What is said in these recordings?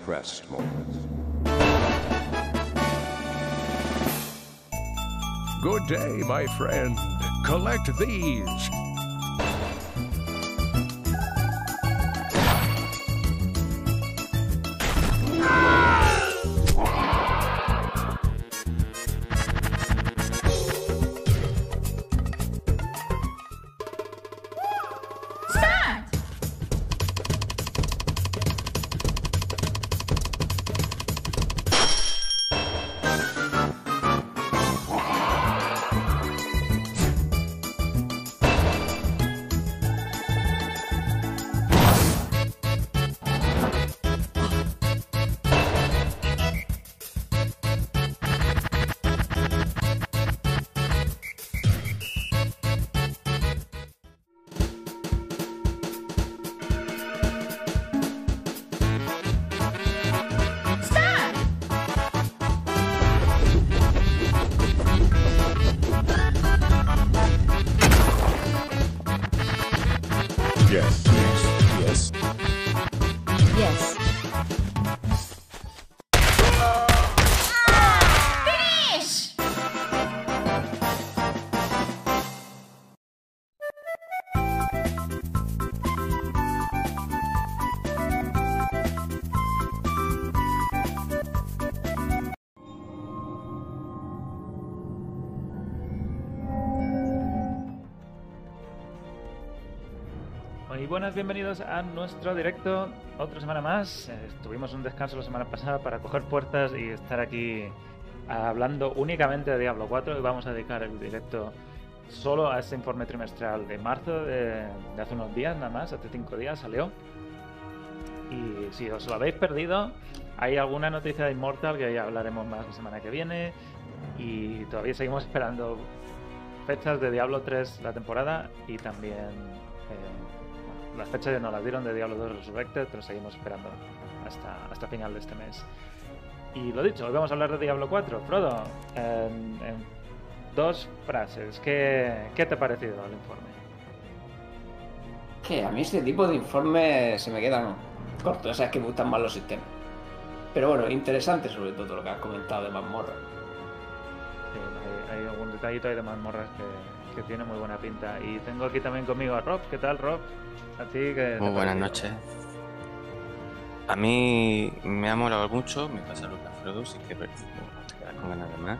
impressed. Good day, my friend. Collect these. Bienvenidos a nuestro directo. Otra semana más. Eh, Tuvimos un descanso la semana pasada para coger fuerzas y estar aquí hablando únicamente de Diablo 4 y vamos a dedicar el directo solo a este informe trimestral de marzo de, de hace unos días, nada más, hace cinco días salió. Y si os lo habéis perdido, hay alguna noticia de Immortal que ya hablaremos más la semana que viene. Y todavía seguimos esperando fechas de Diablo 3 la temporada y también eh, bueno, las fechas ya no las dieron de Diablo 2 Resurrected, pero seguimos esperando hasta, hasta final de este mes. Y lo dicho, hoy vamos a hablar de Diablo 4. Frodo, en, en dos frases, ¿qué, ¿qué te ha parecido el informe? Que a mí este tipo de informes se me quedan cortos, o sea, es que me gustan más los sistemas. Pero bueno, interesante sobre todo lo que has comentado de mazmorra. Sí, hay, hay algún detallito ahí de mazmorras que, que tiene muy buena pinta. Y tengo aquí también conmigo a Rob. ¿Qué tal, Rob? A ti, que Muy buenas noches. A mí me ha molado mucho, me pasa lo que a Frodo, sí que te quedas con ganas de más.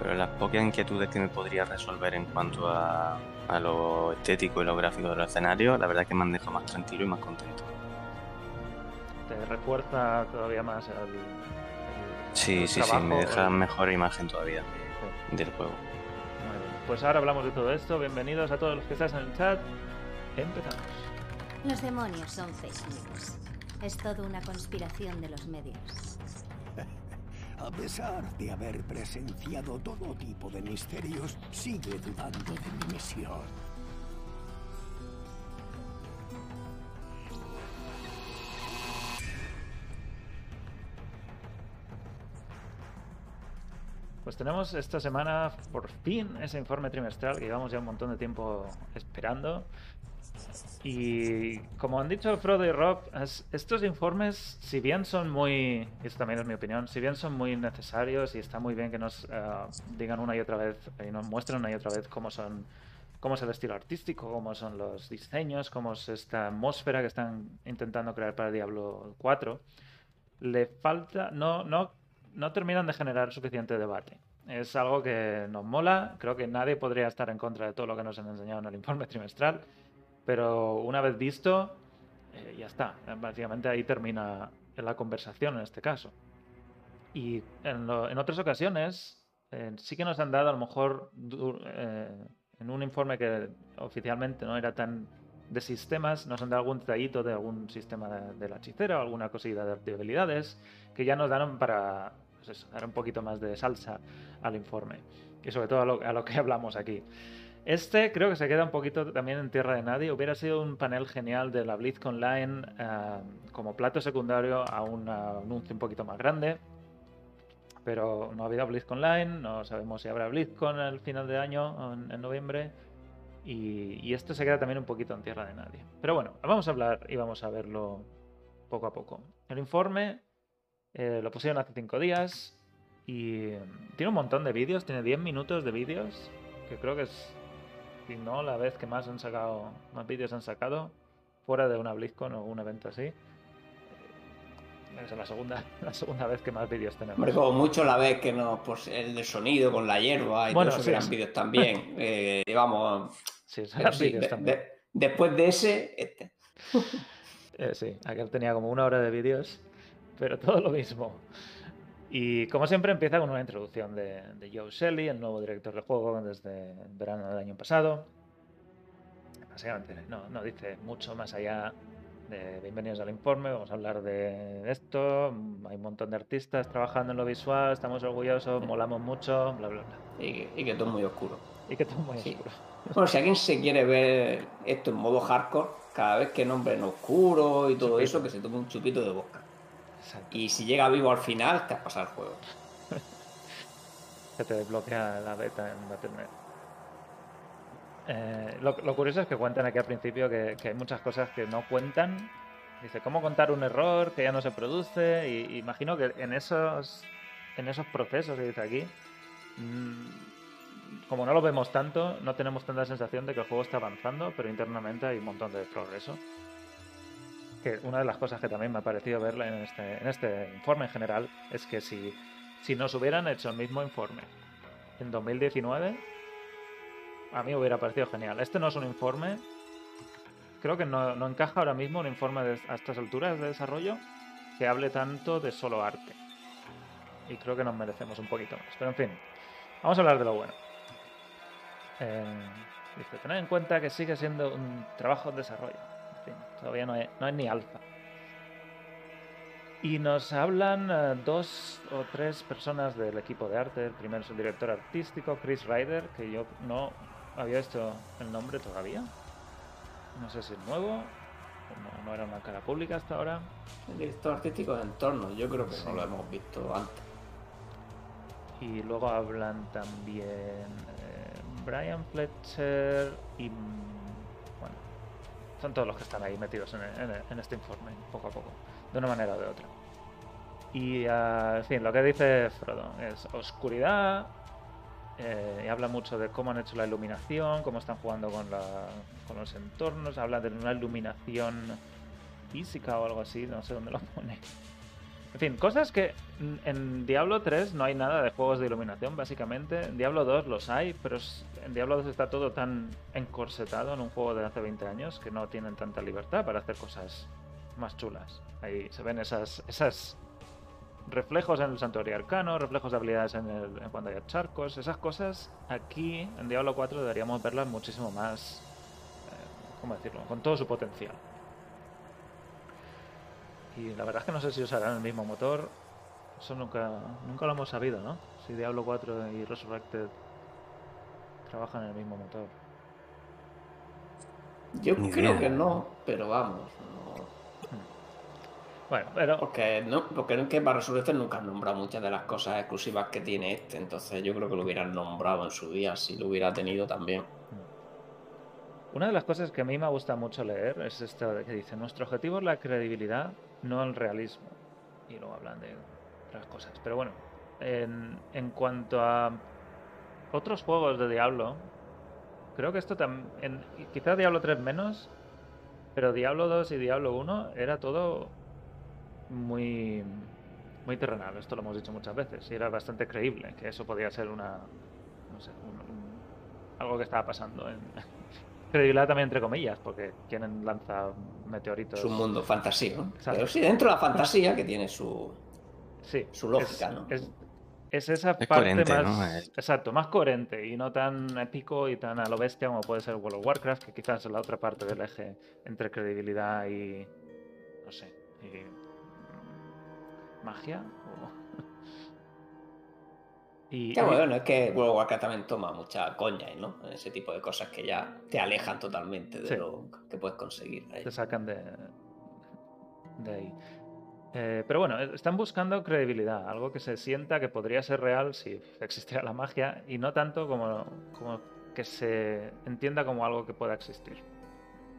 Pero las pocas inquietudes que me podría resolver en cuanto a, a lo estético y lo gráfico de los escenarios, la verdad que me han dejado más tranquilo y más contento. Te refuerza todavía más el, el- Sí, el sí, sí, me deja el- mejor imagen todavía Sí. del juego. Pues ahora hablamos de todo esto. Bienvenidos a todos los que estáis en el chat. Empezamos. Los demonios son fake news. Es todo una conspiración de los medios. A pesar de haber presenciado todo tipo de misterios, sigue dudando de mi misión. Pues tenemos esta semana por fin ese informe trimestral que llevamos ya un montón de tiempo esperando. Y como han dicho Frodo y Rob, es- estos informes, si bien son muy, también es mi opinión, si bien son muy necesarios y está muy bien que nos eh, digan una y otra vez y nos muestren una y otra vez cómo son, cómo es el estilo artístico, cómo son los diseños, cómo es esta atmósfera que están intentando crear para Diablo 4, le falta, no, no, no terminan de generar suficiente debate. Es algo que nos mola, creo que nadie podría estar en contra de todo lo que nos han enseñado en el informe trimestral, pero una vez visto, eh, ya está. Básicamente ahí termina la conversación en este caso. Y en, otras ocasiones eh, sí que nos han dado a lo mejor eh, en un informe que oficialmente no era tan de sistemas, nos han dado algún detallito de algún sistema de, de la hechicera o alguna cosilla de, de habilidades que ya nos dan para pues eso, dar un poquito más de salsa al informe. Y sobre todo a lo, que hablamos aquí. Este creo que se queda un poquito también en tierra de nadie. Hubiera sido un panel genial de la Blizz Online eh, como plato secundario a un anuncio un poquito más grande. Pero no ha habido Blizz Online, no sabemos si habrá BlizzCon al final de año, en noviembre. Y, y esto se queda también un poquito en tierra de nadie. Pero bueno, vamos a hablar y vamos a verlo poco a poco. El informe eh, lo pusieron hace cinco días y mm, tiene un montón de vídeos, tiene 10 minutos de vídeos, que creo que es, si no, la vez que más han sacado, más vídeos han sacado, fuera de una BlizzCon o un evento así. Es la segunda, la segunda vez que más vídeos tenemos. Hombre, como mucho la vez que no, pues el de sonido con la hierba y Bueno, todo eso sí, eran sí. vídeos también. Eh, vamos, Sí, eran sí, vídeos de- también. de- después de ese, este. Eh, sí, aquel tenía como una hora de vídeos, pero todo lo mismo. Y como siempre empieza con una introducción de, de Joe Shelley, el nuevo director del juego desde el verano del año pasado. Básicamente no, no dice mucho más allá de bienvenidos al informe, vamos a hablar de esto, hay un montón de artistas trabajando en lo visual, estamos orgullosos, molamos mucho, bla, bla, bla. Y, y que todo es muy oscuro. Y que todo muy Sí. oscuro. Bueno, si alguien se quiere ver esto en modo hardcore, cada vez que nombren oscuro y todo Chupito. eso, que se tome un chupito de boca. Exacto. Y si llega vivo al final, te has pasado el juego. que te desbloquea la beta en Battle.net. Eh, lo, lo curioso es que cuentan aquí al principio que, que hay muchas cosas que no cuentan. Dice, ¿cómo contar un error que ya no se produce? Y, imagino que en esos, en esos procesos que dice aquí, mm, como no lo vemos tanto, no tenemos tanta sensación de que el juego está avanzando, pero internamente hay un montón de progreso. Que una de las cosas que también me ha parecido ver en este, en este informe en general es que si, si nos hubieran hecho el mismo informe en 2019, a mí hubiera parecido genial. Este no es un informe, creo que no, no encaja ahora mismo un informe a estas alturas de desarrollo que hable tanto de solo arte. Y creo que nos merecemos un poquito más. Pero en fin, vamos a hablar de lo bueno. Eh, dice, tener en cuenta que sigue siendo un trabajo en desarrollo. Todavía no es, no es ni alfa. Y nos hablan eh, dos o tres personas del equipo de arte. El primero es el director artístico, Chris Ryder, que yo no había visto el nombre todavía. No sé si es nuevo, no, no era una cara pública hasta ahora. El director artístico de entorno, yo creo que Sí. no lo hemos visto antes. Y luego hablan también eh, Brian Fletcher y... son todos los que están ahí metidos en, en- este informe, poco a poco, de una manera o de otra. Y, ah, en fin, lo que dice Frodo es oscuridad, eh, y habla mucho de cómo han hecho la iluminación, cómo están jugando con, la- con los entornos, habla de una iluminación física o algo así, no sé dónde lo pone. En fin, cosas que en- Diablo 3 no hay nada de juegos de iluminación, básicamente. En Diablo 2 los hay, pero en Diablo 2 está todo tan encorsetado en un juego de hace 20 años que no tienen tanta libertad para hacer cosas más chulas. Ahí se ven esas, esas reflejos en el santuario arcano, reflejos de habilidades en, el, en cuando hay charcos, esas cosas aquí en Diablo 4 deberíamos verlas muchísimo más, eh, ¿cómo decirlo?, con todo su potencial. Y la verdad es que no sé si usarán el mismo motor. Eso nunca, nunca lo hemos sabido, ¿no? Si Diablo 4 y Resurrected trabajan en el mismo motor. Yo Ni creo idea. que no, pero vamos. no. Bueno, pero Porque no, porque en que para Resurrected nunca han nombrado muchas de las cosas exclusivas que tiene este. Entonces yo creo que lo hubieran nombrado en su día, si lo hubiera tenido también. una de las cosas que a mí me gusta mucho leer es esto de que dice, nuestro objetivo es la credibilidad, no el realismo. Y luego hablan de otras cosas. Pero bueno, en, en cuanto a otros juegos de Diablo, creo que esto también, quizás Diablo 3 menos, pero Diablo 2 y Diablo 1 era todo muy muy terrenal, esto lo hemos dicho muchas veces, y era bastante creíble que eso podía ser una algo que estaba pasando en credibilidad también entre comillas, porque quien lanza meteoritos Es un mundo fantasía, ¿no? Exacto. Pero sí, dentro de la fantasía que tiene su. Sí, su lógica, es, ¿no? Es, es esa Es parte coherente, más. Exacto, más coherente y no tan épico y tan a lo bestia como puede ser World of Warcraft, que quizás es la otra parte del eje entre credibilidad y. no sé. y, magia. o- y, Que y- bueno, es que World of Warcraft también toma mucha coña, ¿no? Ese tipo de cosas que ya te alejan totalmente de Sí. lo que puedes conseguir. ahí. te sacan de, de ahí. Eh, pero bueno, están buscando credibilidad, algo que se sienta que podría ser real si existiera la magia y no tanto como, como que se entienda como algo que pueda existir,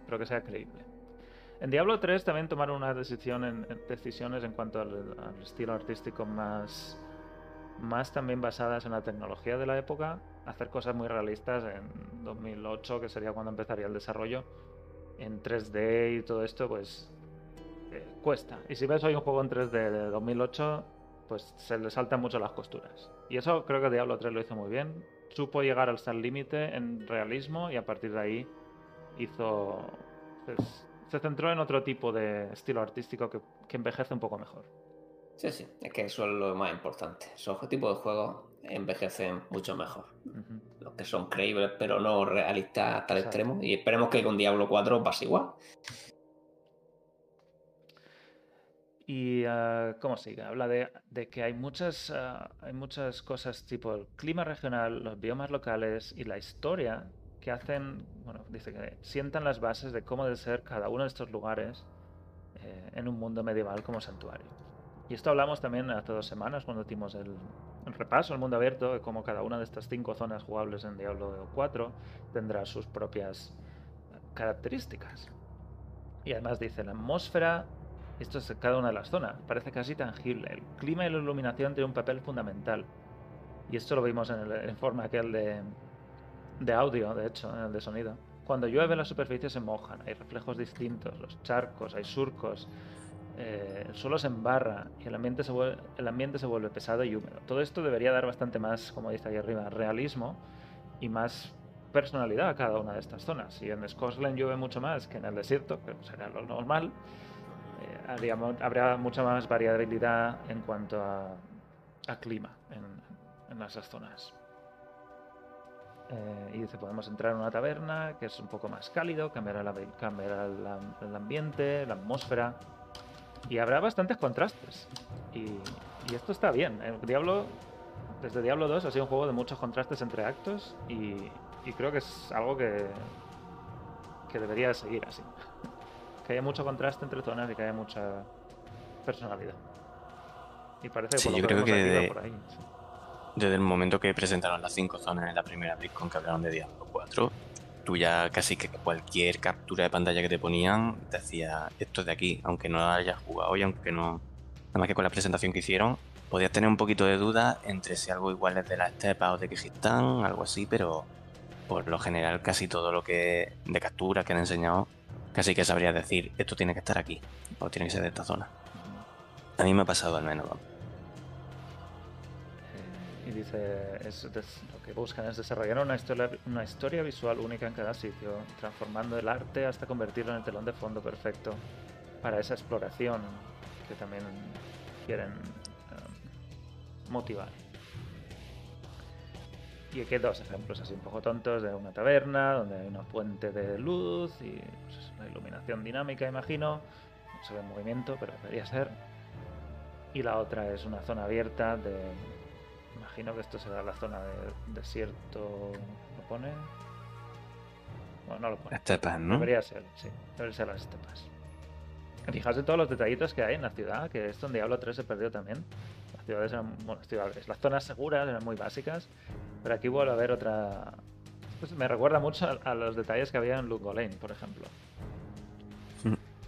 pero que sea creíble. En Diablo 3 también tomaron una decisión en, en decisiones en cuanto al, al estilo artístico más, más también basadas en la tecnología de la época, hacer cosas muy realistas en 2008, que sería cuando empezaría el desarrollo, en 3D y todo esto, pues eh, cuesta. Y si ves hoy un juego en 3D de 2008, pues se le saltan mucho las costuras. Y eso creo que Diablo 3 lo hizo muy bien. Supo llegar hasta el límite en realismo y a partir de ahí hizo... pues, se centró en otro tipo de estilo artístico que, que envejece un poco mejor. Sí, sí, es que eso es lo más importante. Esos tipos de juegos envejecen mucho mejor. Los que son creíbles, pero no realistas hasta el Exacto. extremo. Y esperemos que con Diablo 4 pase igual. Y ah, cómo sigue, habla de, de que hay muchas, ah, hay muchas cosas tipo el clima regional, los biomas locales y la historia que hacen, bueno, dice que sientan las bases de cómo debe ser cada uno de estos lugares eh, en un mundo medieval como santuario. Y esto hablamos también hace dos semanas cuando hicimos el, el repaso al mundo abierto, de cómo cada una de estas cinco zonas jugables en Diablo 4 tendrá sus propias características. Y además dice, la atmósfera, esto es cada una de las zonas, parece casi tangible. El clima y la iluminación tienen un papel fundamental. Y esto lo vimos en el informe aquel de, de audio, de hecho, en el de sonido. Cuando llueve las superficies se mojan, hay reflejos distintos, los charcos, hay surcos, eh, el suelo se embarra y el ambiente se, vuelve, el ambiente se vuelve pesado y húmedo. Todo esto debería dar bastante más, como dice ahí arriba, realismo y más personalidad a cada una de estas zonas. Si en Scotland llueve mucho más que en el desierto, que será lo normal, eh, habría, mo- habrá mucha más variabilidad en cuanto a, a clima en, en esas zonas. Eh, y dice, podemos entrar en una taberna que es un poco más cálido, cambiará, el ambiente, la atmósfera. Y habrá bastantes contrastes. Y, y esto está bien. El Diablo, desde Diablo 2 ha sido un juego de muchos contrastes entre actos y, y creo que es algo que, que debería seguir así. Que haya mucho contraste entre zonas y que haya mucha personalidad. Y parece que Sí, por lo yo creo que de- por ahí. sí. Desde el momento que presentaron las cinco zonas en la primera BlizzCon que hablaron de Diablo 4, tú ya casi que cualquier captura de pantalla que te ponían decía esto es de aquí, aunque no hayas jugado y aunque no. Nada más que con la presentación que hicieron, podías tener un poquito de duda entre si algo igual es de la estepa o de Kirguistán, algo así, pero por lo general casi todo lo que de captura que han enseñado, casi que sabrías decir esto tiene que estar aquí o tiene que ser de esta zona. A mí me ha pasado al menos. Y dice, lo que buscan es desarrollar una historia, una visual única en cada sitio, transformando el arte hasta convertirlo en el telón de fondo perfecto para esa exploración que también quieren eh, motivar. Y aquí hay dos ejemplos así un poco tontos de una taberna donde hay una fuente de luz y pues, la iluminación dinámica, imagino. No se ve en movimiento, pero debería ser. Y la otra es una zona abierta de Imagino que esto será la zona de desierto. ¿Lo pone? Bueno, no lo pone. Estepas, ¿no? Debería ser, sí. Debería ser las estepas. Fijaos en todos los detallitos que hay en la ciudad, que esto en Diablo 3 se perdió también. Las ciudades eran, bueno, las ciudades, las zonas seguras eran muy básicas, pero aquí vuelve a haber otra... Pues me recuerda mucho a, a los detalles que había en Lugolain, por ejemplo.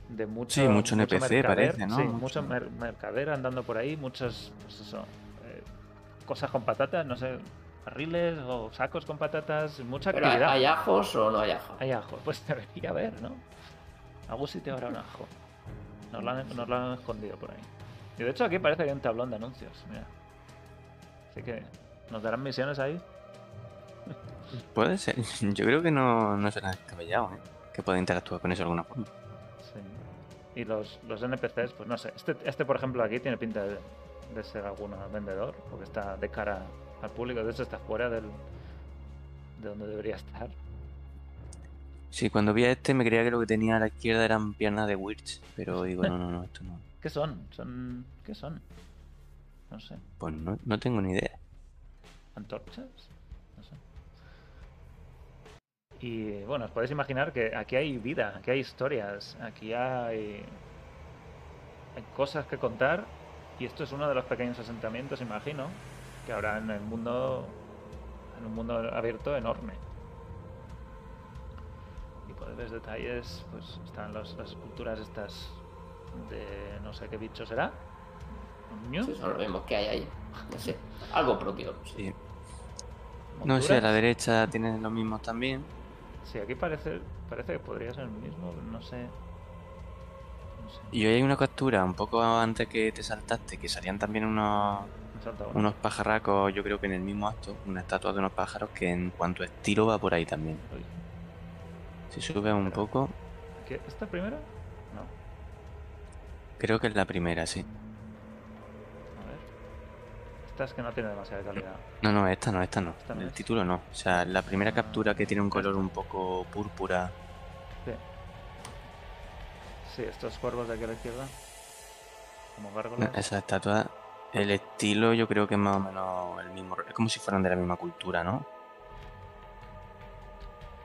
De mucho, Sí, mucho NPC mercader, parece, ¿no? Sí, Mucho- mucho mer- mercader andando por ahí, muchas, pues eso, cosas con patatas, no sé, barriles o sacos con patatas, mucha Pero ¿hay, actividad. hay ajos o no hay ajos? Hay ajo, pues debería haber, ¿no? Algún sitio habrá un ajo. Nos lo, han, nos lo han escondido por ahí. Y de hecho aquí parece que hay un tablón de anuncios, mira. Así que, ¿nos darán misiones ahí? Puede ser. Yo creo que no, no será descabellado, ¿eh? Que pueda interactuar con eso de alguna forma. Sí. Y los, los NPCs, pues no sé. Este, este, por ejemplo, aquí tiene pinta de, de ser algún vendedor, porque está de cara al público. De hecho, está fuera del, de donde debería estar. Sí, cuando vi a este me creía que lo que tenía a la izquierda eran piernas de Witch, pero digo, no, no, no, esto no. ¿Qué son? ¿Son ¿Qué son? No sé. Pues no, no tengo ni idea. ¿Antorchas? No sé. Y bueno, os podéis imaginar que aquí hay vida, aquí hay historias, aquí hay, hay cosas que contar. Y esto es uno de los pequeños asentamientos, imagino, que habrá en el mundo, en un mundo abierto enorme. Y pues ves detalles, pues están los- las esculturas estas de no sé qué bicho será. Sí, son los mismos que hay ahí. No sé. Algo propio. Sí. No sé, a la derecha tienen los mismos también. Sí, aquí parece, parece que podría ser el mismo, no sé. Y hoy hay una captura un poco antes que te saltaste, que salían también unos, unos pajarracos, yo creo que en el mismo acto, una estatua de unos pájaros que en cuanto a estilo va por ahí también. Uy, Si subes un poco, ¿qué? ¿Esta primera? No. creo que es la primera, sí. A ver. Esta es que no tiene demasiada calidad. No, no, esta no, esta no. Esta no El es. título no. O sea, la primera captura que tiene un color un poco púrpura. Sí. Estos cuervos de aquí a la izquierda. Como gárgolas. Esa estatua, el estilo yo creo que es más o menos el mismo. Es como si fueran de la misma cultura, ¿no?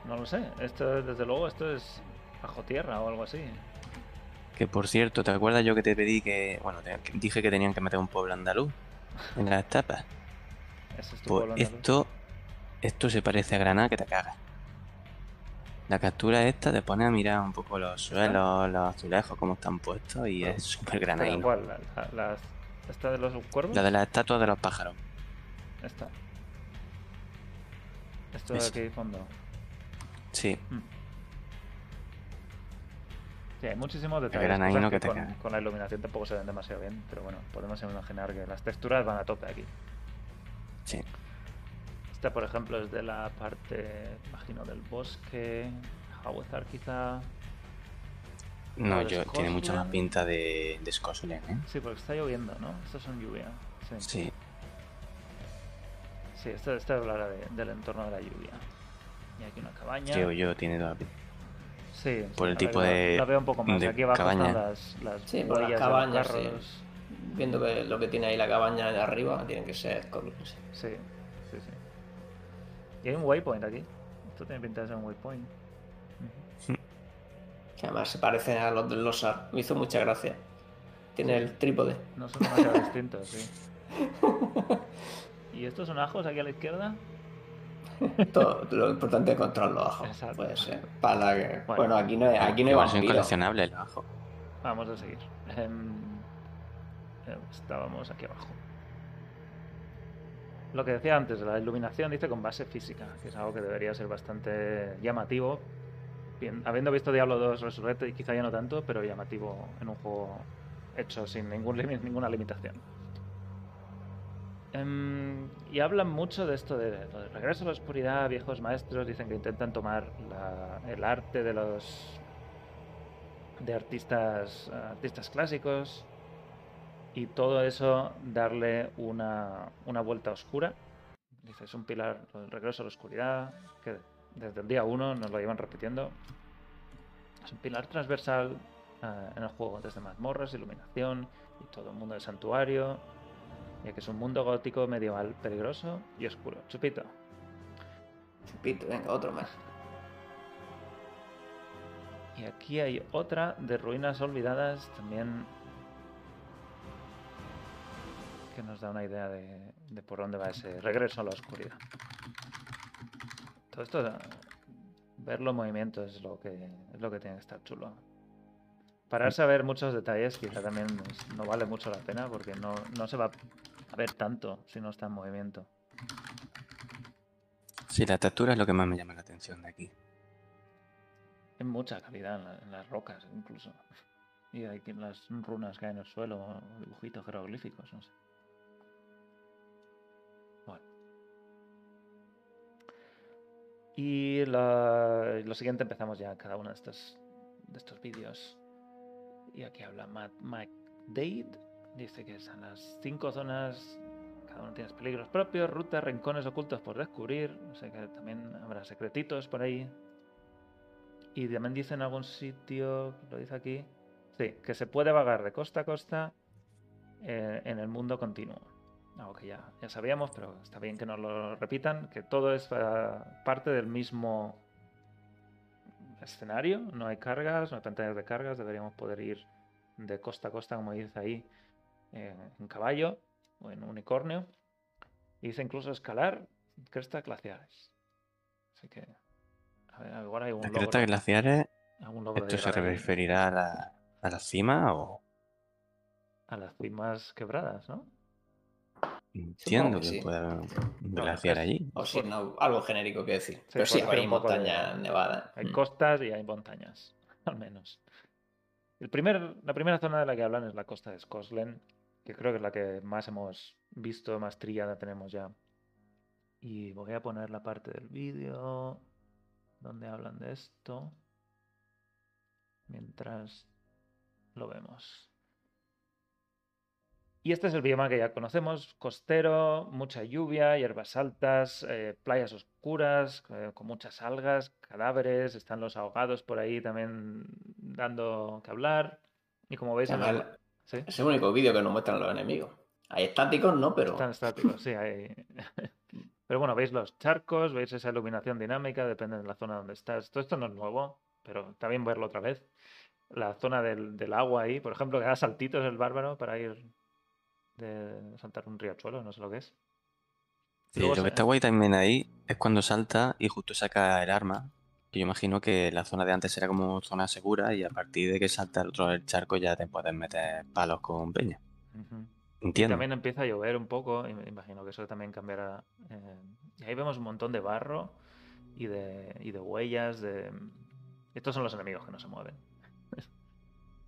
No lo sé. Esto, desde luego, esto es bajo tierra o algo así. Que por cierto, ¿te acuerdas yo que te pedí que, bueno, te- que dije que tenían que meter un pueblo andaluz en las tapas? Ese es tu Pues pueblo andaluz. esto, esto se parece a Granada que te cagas. La captura esta te pone a mirar un poco los suelos, los azulejos, cómo están puestos y es súper granadino. ¿Cuál? La, ¿Esta de los cuervos? La de las estatuas de los pájaros. Esta. Esto de aquí fondo. Sí, Sí, hay muchísimos detalles. que con la iluminación tampoco se ven demasiado bien, pero bueno, podemos imaginar que las texturas van a tope aquí. Esta, por ejemplo, es de la parte, imagino, del bosque. Hawezar quizá. No, yo, tiene mucha más Scotland. pinta de, de Scotland, ¿eh? Sí, porque está lloviendo, ¿no? Estos son lluvia. Sí, sí, Sí, esto, esto hablará de- del entorno de la lluvia. Y aquí una cabaña. creo yo, tiene toda pinta. Sí, por sí, el a tipo de- Lo veo un poco más. de Aquí abajo cabaña. están las, las Sí, por las cabañas, sí. Viendo que lo que tiene ahí la cabaña de arriba tiene que ser sí, sí. Y hay un waypoint aquí. Esto tiene pinta de ser un waypoint. Que además se parecen a los del Losar. Me hizo mucha gracia. Tiene el trípode. No son demasiado distintos, sí. ¿Y estos son ajos aquí a la izquierda? Todo, lo importante es encontrar los ajos. Exacto. Puede ser. Para que... Bueno. Bueno, aquí no hay, aquí no hay coleccionables los ajos. Vamos a seguir. Em, eh, estábamos aquí abajo. Lo que decía antes, la iluminación dice con base física, que es algo que debería ser bastante llamativo. Bien, habiendo visto Diablo 2 Resurrected, quizá ya no tanto, pero llamativo en un juego hecho sin ningún limi- ninguna limitación. Em, y hablan mucho de esto de, de regreso a la oscuridad, viejos maestros dicen que intentan tomar la- el arte de los de artistas artistas clásicos y todo eso darle una, una vuelta oscura. Dice, es un pilar, el regreso a la oscuridad, que desde el día uno nos lo llevan repitiendo. Es un pilar transversal eh, en el juego, desde mazmorras, iluminación y todo el mundo del santuario, ya que es un mundo gótico medieval peligroso y oscuro. Chupito. Chupito, venga, otro más. Y aquí hay otra de ruinas olvidadas también que nos da una idea de, de por dónde va ese regreso a la oscuridad. Todo esto, verlo en movimiento es lo que, es lo que tiene que estar chulo. Pararse a ver muchos detalles quizá también es- no vale mucho la pena porque no, no se va a ver tanto si no está en movimiento. Sí, la textura es lo que más me llama la atención de aquí. Hay mucha calidad en, la- en las rocas, incluso. Y hay las runas que hay en el suelo, dibujitos jeroglíficos, no sé. Y lo siguiente empezamos ya cada uno de estos, de estos vídeos. Y aquí habla Matt McDade. Dice que están las cinco zonas. Cada uno tiene peligros propios, rutas, rincones ocultos por descubrir. O sea que también habrá secretitos por ahí. Y también dice en algún sitio, lo dice aquí, sí, que se puede vagar de costa a costa eh, en el mundo continuo. Algo que ya, ya sabíamos, pero está bien que nos lo repitan, que todo es ah, parte del mismo escenario, no hay cargas, no hay pantallas de cargas, deberíamos poder ir de costa a costa, como dice ahí, eh, en caballo o en unicornio. Y dice incluso escalar crestas glaciares. Así que A ver, igual hay un ¿Las logro. crestas glaciares, algún logro de esto se referirá a la, a la cima o a las cimas quebradas, ¿no? Entiendo que que, sí. puede haber un No, glaciar allí? O si no, algo genérico que decir. Pero sí, hay poco de- montañas nevadas. Hay Mm. costas y hay montañas, al menos. El primer, la primera zona de la que hablan es la costa de Scotland, que creo que es la que más hemos visto, más trillada tenemos ya. Y voy a poner la parte del vídeo donde hablan de esto, mientras lo vemos. Y este es el bioma que ya conocemos, costero, mucha lluvia, hierbas altas, eh, playas oscuras, eh, con muchas algas, cadáveres, están los ahogados por ahí también dando que hablar. Y como veis. Es el único vídeo que nos muestran los enemigos. Hay estáticos, ¿no? Pero Están estáticos, sí, hay... Pero bueno, veis los charcos, veis esa iluminación dinámica, depende de la zona donde estás. Todo esto no es nuevo, pero está bien verlo otra vez. La zona del, del agua ahí, por ejemplo, que da saltitos el bárbaro para ir de saltar un riachuelo, no sé lo que es. Sí, Luego lo que está guay también ahí es cuando salta y justo saca el arma. Que yo imagino que la zona de antes era como zona segura y a partir de que salta el otro del charco ya te puedes meter palos con peña. Ujú. Y Entiendo. también empieza a llover un poco, y me imagino que eso también cambiará. eh, y ahí vemos un montón de barro y de, y de huellas. De... Estos son los enemigos que no se mueven.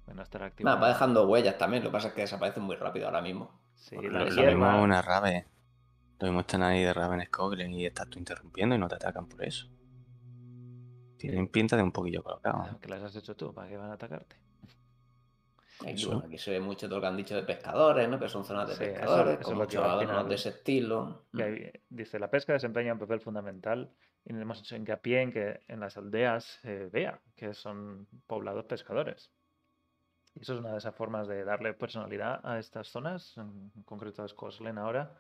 Va dejando huellas también. Lo que pasa es que desaparecen muy rápido ahora mismo. Sí, Lo- la Lo, mismo una rave. Lo mismo están ahí de Raven Scoglen y estás tú interrumpiendo y no te atacan por eso. Tienen pinta de un poquillo colocado. que las has hecho tú, ¿para qué van a atacarte? Aquí, Eso. bueno, aquí se ve mucho todo lo que han dicho de pescadores, ¿no? Que son zonas de Sí, eso- pescadores, eso es con final. de ese estilo. Dice, la pesca desempeña un papel fundamental y hemos hecho hincapié en que en las aldeas se vea que son poblados pescadores. Y eso es una de esas formas de darle personalidad a estas zonas, en concreto a Scotland ahora.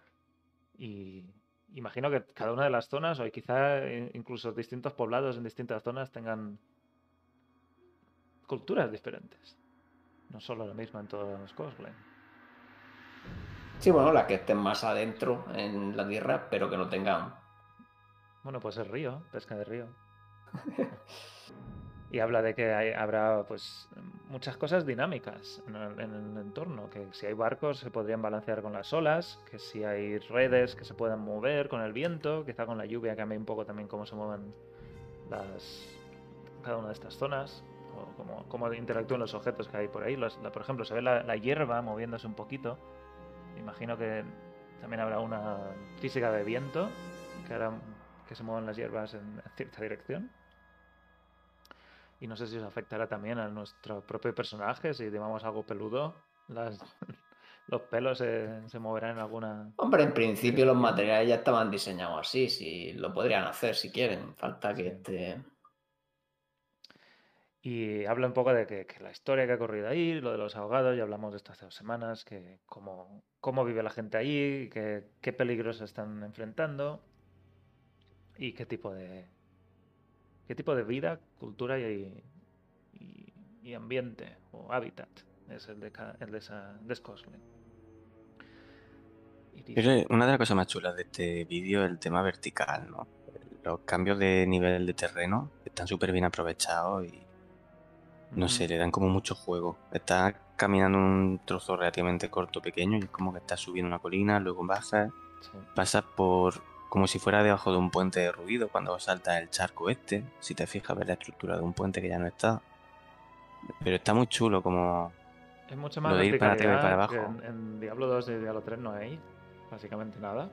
Y imagino que cada una de las zonas, o quizá eh, incluso distintos poblados en distintas zonas, tengan culturas diferentes. No solo la misma en todo Scotland. Sí, bueno, las que estén más adentro en la tierra, pero que no tengan. Bueno, pues es río, pesca de río. y habla de que hay- habrá pues muchas cosas dinámicas en el, en el entorno, que si hay barcos se podrían balancear con las olas, que si hay redes que se puedan mover con el viento, quizá con la lluvia cambie un poco también cómo se mueven las cada una de estas zonas, o cómo, interactúan los objetos que hay por ahí. Por ejemplo, se ve la, la hierba moviéndose un poquito. Imagino que también habrá una física de viento que hará que se muevan las hierbas en cierta dirección. Y no sé si os afectará también a nuestro propio personaje, si llevamos algo peludo, las, los pelos se, se moverán en alguna... Hombre, en principio los materiales ya estaban diseñados así, si lo podrían hacer si quieren. Falta que Sí. esté. Y habla un poco de que, que la historia que ha ocurrido ahí, lo de los ahogados, ya hablamos de esto hace dos semanas, que cómo, cómo vive la gente ahí, que, qué peligros se están enfrentando y qué tipo de qué tipo de vida, cultura y, y- y ambiente o hábitat es el de, el de, esa, de. Y dice- una de las cosas más chulas de este vídeo es el tema vertical, ¿no? Los cambios de nivel de terreno están súper bien aprovechados y no sé, le dan como mucho juego. Estás caminando un trozo relativamente corto, pequeño, y es como que estás subiendo una colina, luego bajas, Sí. pasas por como si fuera debajo de un puente de ruido cuando saltas el charco este. Si te fijas, ves la estructura de un puente que ya no está. Pero está muy chulo como... Es mucho Lo más de ir para arriba y para abajo. En, en Diablo 2 y Diablo 3 no hay básicamente nada.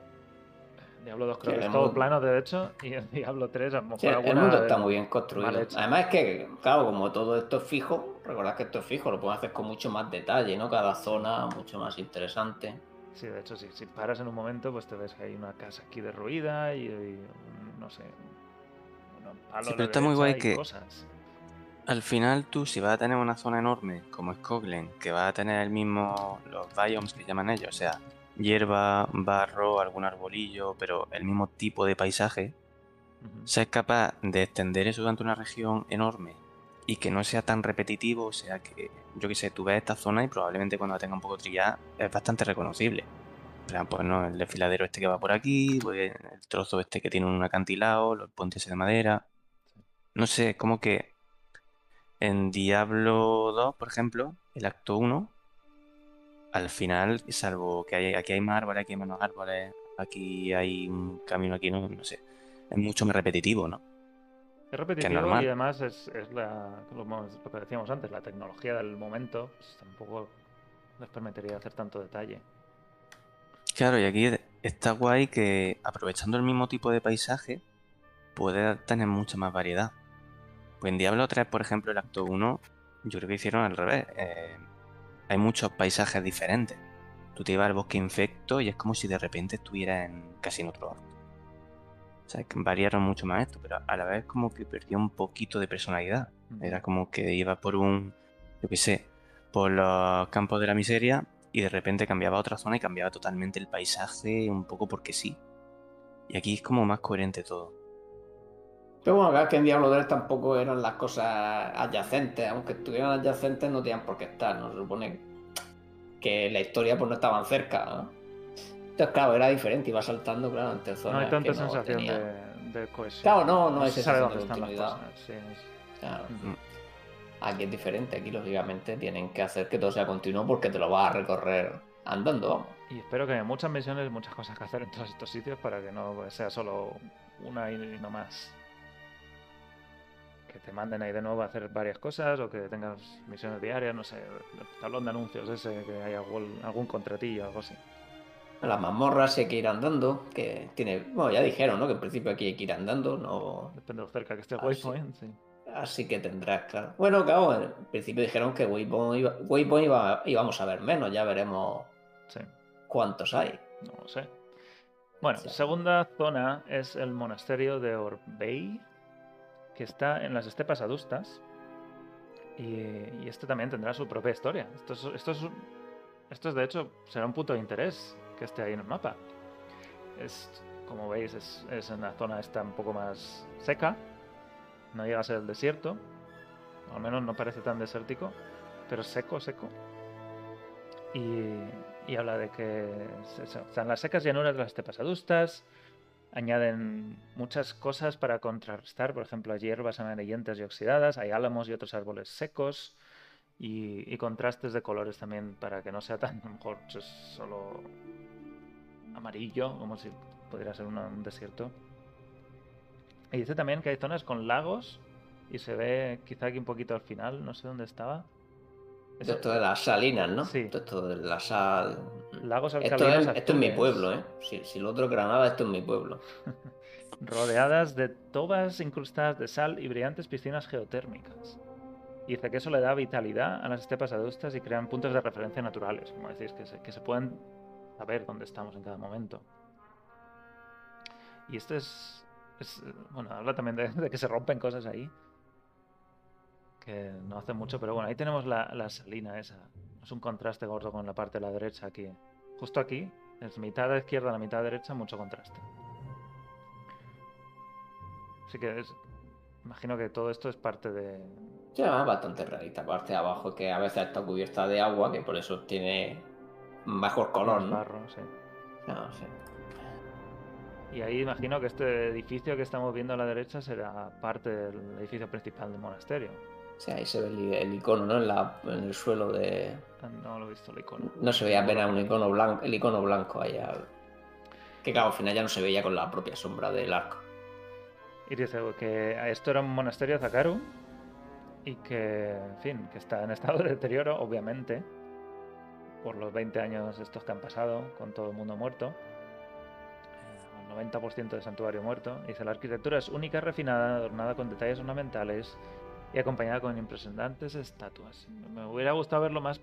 Diablo 2 creo Sí, que es el todo mundo- plano, de hecho, y en Diablo 3 a lo mejor Sí, el alguna mundo está muy bien construido. Además es que, claro, como todo esto es fijo, recordad que esto es fijo, lo pueden hacer con mucho más detalle, ¿no? Cada zona mucho más interesante. Sí, de hecho, sí, si paras en un momento, pues te ves que hay una casa aquí derruida y, y, no sé, unos palos Sí, pero está muy guay que- cosas. Al final tú, si vas a tener una zona enorme como Scoglen, que va a tener el mismo, los biomes que llaman ellos, o sea, hierba, barro, algún arbolillo, pero el mismo tipo de paisaje, seas capaz de extender eso durante una región enorme y que no sea tan repetitivo, o sea que, yo qué sé, tú ves esta zona y probablemente cuando la tenga un poco trillada es bastante reconocible. Plan, pues no, el desfiladero este que va por aquí, pues el trozo este que tiene un acantilado, los puentes de madera. no sé, como que en Diablo 2, por ejemplo, el acto 1, al final, salvo que hay, aquí hay más árboles, aquí hay menos árboles, aquí hay un camino, aquí no, no sé. Es mucho más repetitivo, ¿no? Es repetitivo y además es, es la, lo, que decíamos antes, la tecnología del momento pues, tampoco les permitiría hacer tanto detalle. Claro, y aquí está guay que aprovechando el mismo tipo de paisaje, puede tener mucha más variedad. Pues en Diablo 3, por ejemplo, el acto 1, yo creo que hicieron al revés. Eh, hay muchos paisajes diferentes. Tú te ibas al bosque infecto y es como si de repente estuvieras en casi en otro. O sea, que variaron mucho más esto, pero a la vez como que perdió un poquito de personalidad. Era como que iba por un, yo qué sé, por los campos de la miseria y de repente cambiaba a otra zona y cambiaba totalmente el paisaje un poco porque sí. Y aquí es como más coherente todo. Pero bueno, claro, que en Diablo 3 tampoco eran las cosas adyacentes, aunque estuvieran adyacentes no tenían por qué estar, ¿no? Se supone que la historia pues no estaban cerca, ¿no? Entonces, claro, era diferente, iba saltando, claro, No zonas hay tanta que no sensación tenía. de, de cohesión. Claro, no, no se sabe dónde de están las continuidad. cosas. sí, es- Claro. Ujú. Aquí es diferente, aquí lógicamente tienen que hacer que todo sea continuo porque te lo vas a recorrer andando, vamos. Y espero que haya muchas misiones, muchas cosas que hacer en todos estos sitios para que no sea solo una y no más. Que te manden ahí de nuevo a hacer varias cosas o que tengas misiones diarias, no sé, el tablón de anuncios ese, que haya algún, algún contratillo o algo así. Las mazmorras sí hay que ir andando, que tiene, bueno, ya dijeron, ¿no? Que en principio aquí hay que ir andando, no, Depende de lo cerca que esté waypoint, sí. Así que tendrás, claro. Bueno, claro, en principio dijeron que Waypoint, iba, Waypoint iba- íbamos a ver menos, ya veremos sí. cuántos hay. No lo sé. Bueno, Sí. segunda zona es el monasterio de Orbei, que está en las estepas adustas. Y, y este también tendrá su propia historia. Esto es, esto, es, esto es, de hecho, será un punto de interés que esté ahí en el mapa. Es, como veis, es, es en la zona esta un poco más seca. No llega a ser el desierto. Al menos no parece tan desértico. Pero seco, seco. Y, y habla de que están las secas llanuras de las estepas adustas. Añaden muchas cosas para contrarrestar, por ejemplo, hay hierbas amarilllentas y oxidadas, hay álamos y otros árboles secos, y, contrastes de colores también para que no sea tan, mejor, solo amarillo, como si pudiera ser una- un desierto. Y dice también que hay zonas con lagos, y se ve quizá aquí un poquito al final, no sé dónde estaba. Eso- Esto de las salinas, ¿no? Sí. Esto de la sal. Lagos Esto es, esto es mi pueblo, ¿eh? Si, si lo otro es Granada, esto es mi pueblo. rodeadas de tobas incrustadas de sal y brillantes piscinas geotérmicas. Y dice que eso le da vitalidad a las estepas adustas y crean puntos de referencia naturales, como decís, que se, que se pueden saber dónde estamos en cada momento. Y esto es, es, bueno, habla también de, de que se rompen cosas ahí, que no hace mucho, pero bueno, ahí tenemos la, salina esa. Es un contraste gordo con la parte de la derecha aquí. Justo aquí, es mitad de izquierda la mitad derecha, mucho contraste. Así que imagino que todo esto es parte de... Es bastante realista. Parte de abajo que a veces está cubierta de agua, que por eso tiene mejor color, más ¿no? barro, sí. No, sí. Y ahí imagino que este edificio que estamos viendo a la derecha será parte del edificio principal del monasterio. Sí, ahí se ve el, el icono, ¿no? En, la- en el suelo de. Ah, No lo he visto el icono. No se veía apenas un icono blanco, el icono blanco allá. Que claro, al final ya no se veía con la propia sombra del arco. Y dice que esto era un monasterio Zakaru y que, en fin, que está en estado de deterioro, obviamente, por los 20 años estos que han pasado, con todo el mundo muerto. El 90% del santuario muerto. Dice, la arquitectura es única, refinada, adornada con detalles ornamentales y acompañada con impresionantes estatuas. Me hubiera gustado verlo más,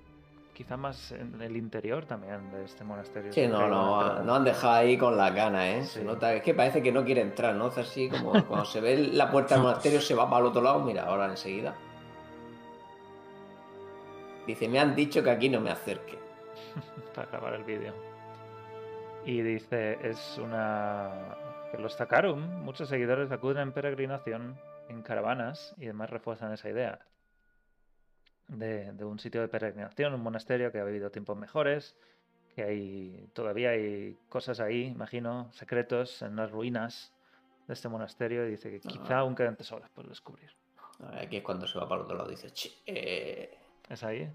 quizá más en el interior también de este monasterio. Sí, no, no, no han dejado ahí con las ganas, ¿eh? Sí. Se nota, es que parece que no quiere entrar, ¿no? Hace así como cuando se ve la puerta del monasterio se va para el otro lado, mira, ahora enseguida. Dice, me han dicho que aquí no me acerque. para grabar el vídeo. Y dice, es una... que los Zakarum, muchos seguidores acuden en peregrinación, en caravanas, y además refuerzan esa idea de, de un sitio de peregrinación, un monasterio que ha vivido tiempos mejores, que hay todavía hay cosas ahí, imagino, secretos en las ruinas de este monasterio y dice que quizá aún queden tesoros por descubrir. Aquí es cuando se va para el otro lado dice, "Che, eh, ¿Es ahí?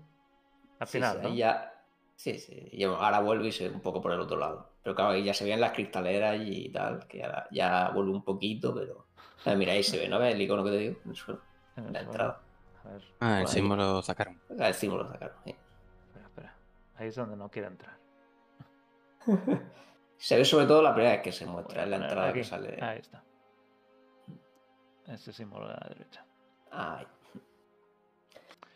Al Sí, final, sí, ¿no? ahí ya. Sí, sí. Y ahora vuelve y se ve un poco por el otro lado. Pero claro, ahí ya se ven las cristaleras y tal, que ahora ya vuelve un poquito, pero. Ah, mira, ahí se ve, ¿no ves el icono que te digo? En el suelo, En en la el entrada. A ver, Ah, el Por ahí. símbolo sacaron. Ah, El símbolo sacaron. sí. espera, espera. Ahí es donde no quiere entrar. Se ve sobre todo la primera vez que se muestra, es la entrada aquí. que sale. Ahí está. Ese símbolo de la derecha. Ahí.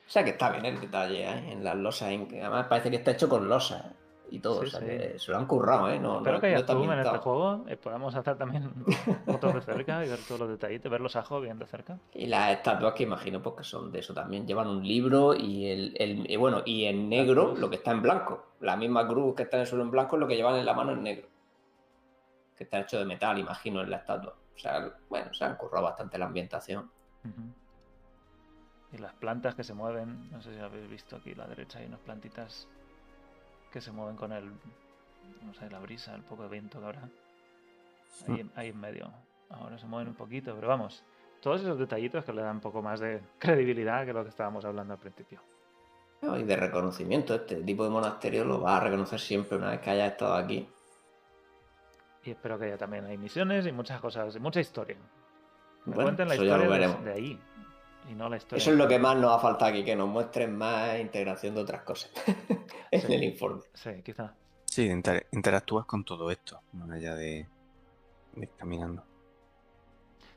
O sea que está bien el detalle, ¿eh? En las losas. en Además parece que está hecho con losas ¿eh? y todo. Sí, o sea sí. que se lo han currado, ¿eh? No, Espero no- que no haya zoom en este juego y podamos hacer también fotos de cerca y ver todos los detallitos, ver los ajos bien de cerca. Y las estatuas que imagino pues, que son de eso también. Llevan un libro y el, el- y bueno, y en negro lo que está en blanco. La misma cruz que está en el suelo en blanco es lo que llevan en la mano en negro. Que está hecho de metal, imagino, en la estatua. O sea, bueno, se han currado bastante la ambientación. Ujú. Y las plantas que se mueven, no sé si habéis visto aquí a la derecha hay unas plantitas que se mueven con el, no sé, la brisa, el poco de viento que habrá. Ahí, ahí en medio. Ahora se mueven un poquito, pero vamos, todos esos detallitos que le dan un poco más de credibilidad que lo que estábamos hablando al principio. Y de reconocimiento. Este tipo de monasterio lo vas a reconocer siempre una vez que hayas estado aquí. Y espero que haya también hay misiones y muchas cosas, y mucha historia. Me Bueno, cuenten la eso ya lo historia de ahí y no la historia. Eso es lo que más nos ha faltado aquí, que nos muestren más integración de otras cosas en Sí. el informe. Sí, quizá. Sí, inter- interactúas con todo esto, más allá de, de ir caminando.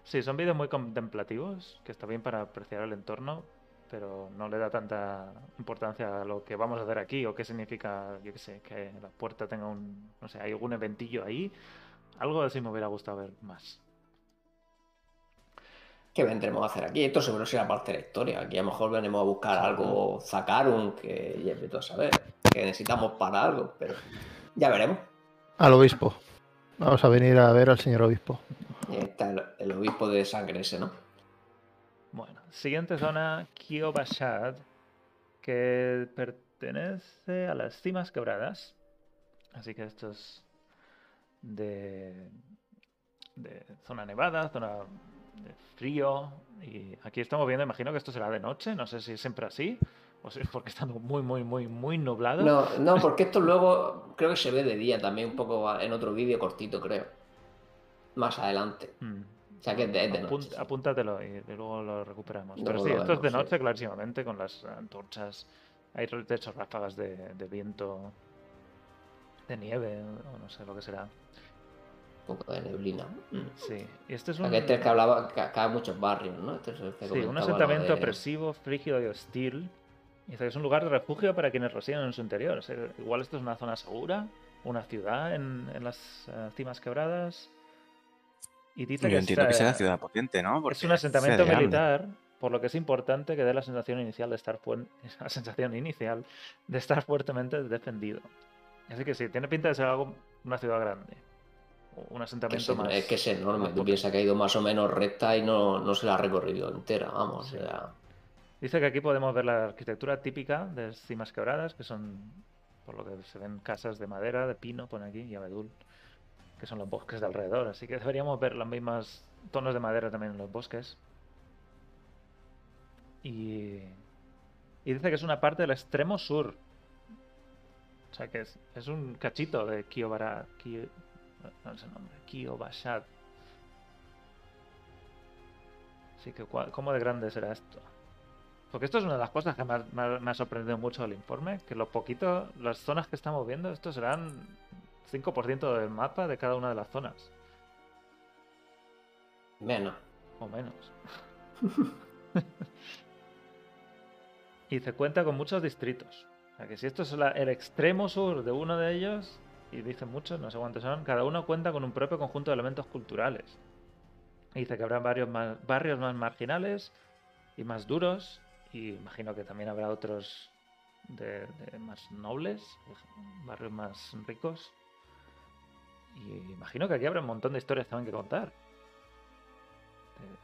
Sí, son vídeos muy contemplativos, que está bien para apreciar el entorno, pero no le da tanta importancia a lo que vamos a hacer aquí o qué significa, yo qué sé, que la puerta tenga un, no sé, hay algún eventillo ahí. Algo así me hubiera gustado ver más. ¿Qué vendremos a hacer aquí? Esto seguro será parte de la historia. Aquí a lo mejor venimos a buscar algo Zakarun, que ya tú a saber, que necesitamos para algo, pero ya veremos. Al obispo. Vamos a venir a ver al señor obispo. Y está el, el obispo de sangre ese, ¿no? Bueno, siguiente zona, Kiobashad, que pertenece a las cimas quebradas. Así que esto es de, de zona nevada, zona frío. Y aquí estamos viendo, imagino que esto será de noche, no sé si es siempre así, o si es porque está muy, muy, muy, muy nublado. No, no, porque esto luego creo que se ve de día también, un poco en otro vídeo cortito, creo. Más adelante. Mm. O sea que es de, es de Apun- noche. sí. Apúntatelo y, luego lo recuperamos. Pero sí, esto es de vemos, sí. noche, clarísimamente, con las antorchas. Hay de hecho ráfagas de, de viento, de nieve, o no sé lo que será. Un poco de neblina. Mm. Sí, y este es un, este que hablaba, que acá hay muchos barrios, ¿no? Este es el que sí, un asentamiento de- opresivo, frígido y hostil. Y es un lugar de refugio para quienes residen en su interior. O sea, igual esto es una zona segura, una ciudad en, en las eh, cimas quebradas. Y dice Yo que entiendo que sea ciudad potente, ¿no? Es un asentamiento militar, por lo que es importante que dé la sensación inicial de estar la sensación inicial de estar fuertemente defendido. Así que sí, tiene pinta de ser algo una ciudad grande. Un Que asentamiento es, más. es que es enorme. más Tú piensas que ha ido más o menos recta y no, no se la ha recorrido entera, vamos. Sí. O sea, Dice que aquí podemos ver la arquitectura típica de cimas quebradas, que son, por lo que se ven, casas de madera, de pino, pone aquí, y abedul, que son los bosques de alrededor. Así que deberíamos ver los mismos tonos de madera también en los bosques. Y, y dice que es una parte del extremo sur. O sea que es, es un cachito de Kiobara. Kio, no sé el nombre. Kiobashad. Así que, ¿cuál- ¿cómo de grande será esto? Porque esto es una de las cosas que me ha, me ha- me ha sorprendido mucho del informe, que lo poquito, las zonas que estamos viendo, esto serán 5% del mapa de cada una de las zonas, menos. o menos. y se cuenta con muchos distritos. O sea que si esto es la- el extremo sur de uno de ellos, y dicen muchos, no sé cuántos son, cada uno cuenta con un propio conjunto de elementos culturales. Y dice que habrá varios más, barrios más marginales y más duros, y imagino que también habrá otros de, de más nobles, barrios más ricos. Y imagino que aquí habrá un montón de historias también que contar.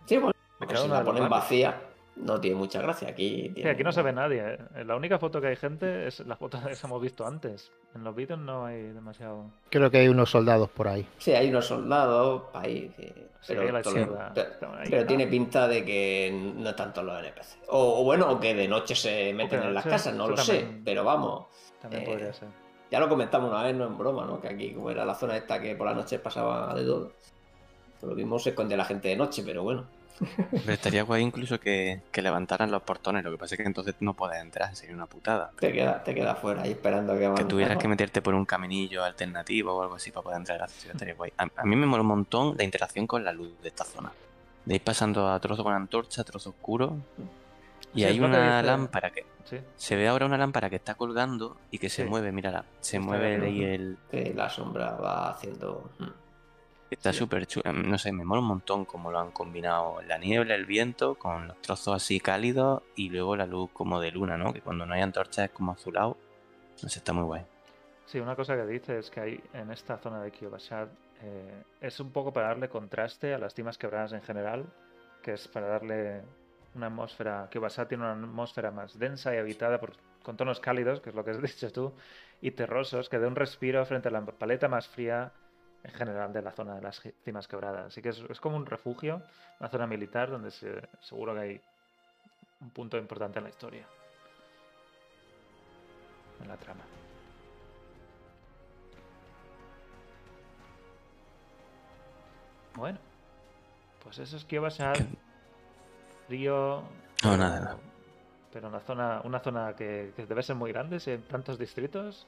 Sí, bueno, si la ponen vacía, no tiene mucha gracia. Aquí, Sí, aquí no se ve nadie. ¿eh? La única foto que hay gente es la foto que hemos visto antes. En los vídeos no hay demasiado. Creo que hay unos soldados por ahí. Sí, hay unos soldados ahí. sí, Sí, pero a la lo- pero- tiene pinta de que no tanto los NPC. O, o bueno, o que de noche se meten en las casas, no lo sé. Pero vamos, También Eh, podría ser. ya lo comentamos una vez, no en broma, ¿no? Que aquí, como era la zona esta que por la noche pasaba de todo, por lo mismo se esconde la gente de noche, pero bueno. Pero estaría guay incluso que, que levantaran los portones. Lo que pasa es que entonces no puedes entrar, sería una putada. Te quedas te queda fuera ahí esperando a que Que tuvieras que meterte por un caminillo alternativo o algo así para poder entrar a la ciudad. Estaría guay. A, a mí me mola un montón la interacción con la luz de esta zona. De ir pasando a trozo con antorcha, a trozo oscuro. Y Sí, hay que una lámpara que. Sí. Se ve ahora una lámpara que está colgando y que se Sí. mueve, mírala. Se Está mueve ahí el. la sombra va haciendo... mm. Está Sí. súper chulo. No sé, me mola un montón cómo lo han combinado la niebla, el viento, con los trozos así cálidos y luego la luz como de luna, ¿no? Que cuando no hay antorchas es como azulado. No sé, está muy guay. Sí, una cosa que dice es que hay en esta zona de Kiyobashar eh, es un poco para darle contraste a las cimas quebradas en general, que es para darle una atmósfera. Kiyobashar tiene una atmósfera más densa y habitada por, con tonos cálidos, que es lo que has dicho tú, y terrosos, que dé un respiro frente a la paleta más fría en general de la zona de las cimas quebradas. Así que es, es como un refugio, una zona militar donde se- seguro que hay un punto importante en la historia, en la trama. Bueno, pues eso es que va a ser frío. No, nada, nada. Pero una zona, una zona que, que debe ser muy grande, en tantos distritos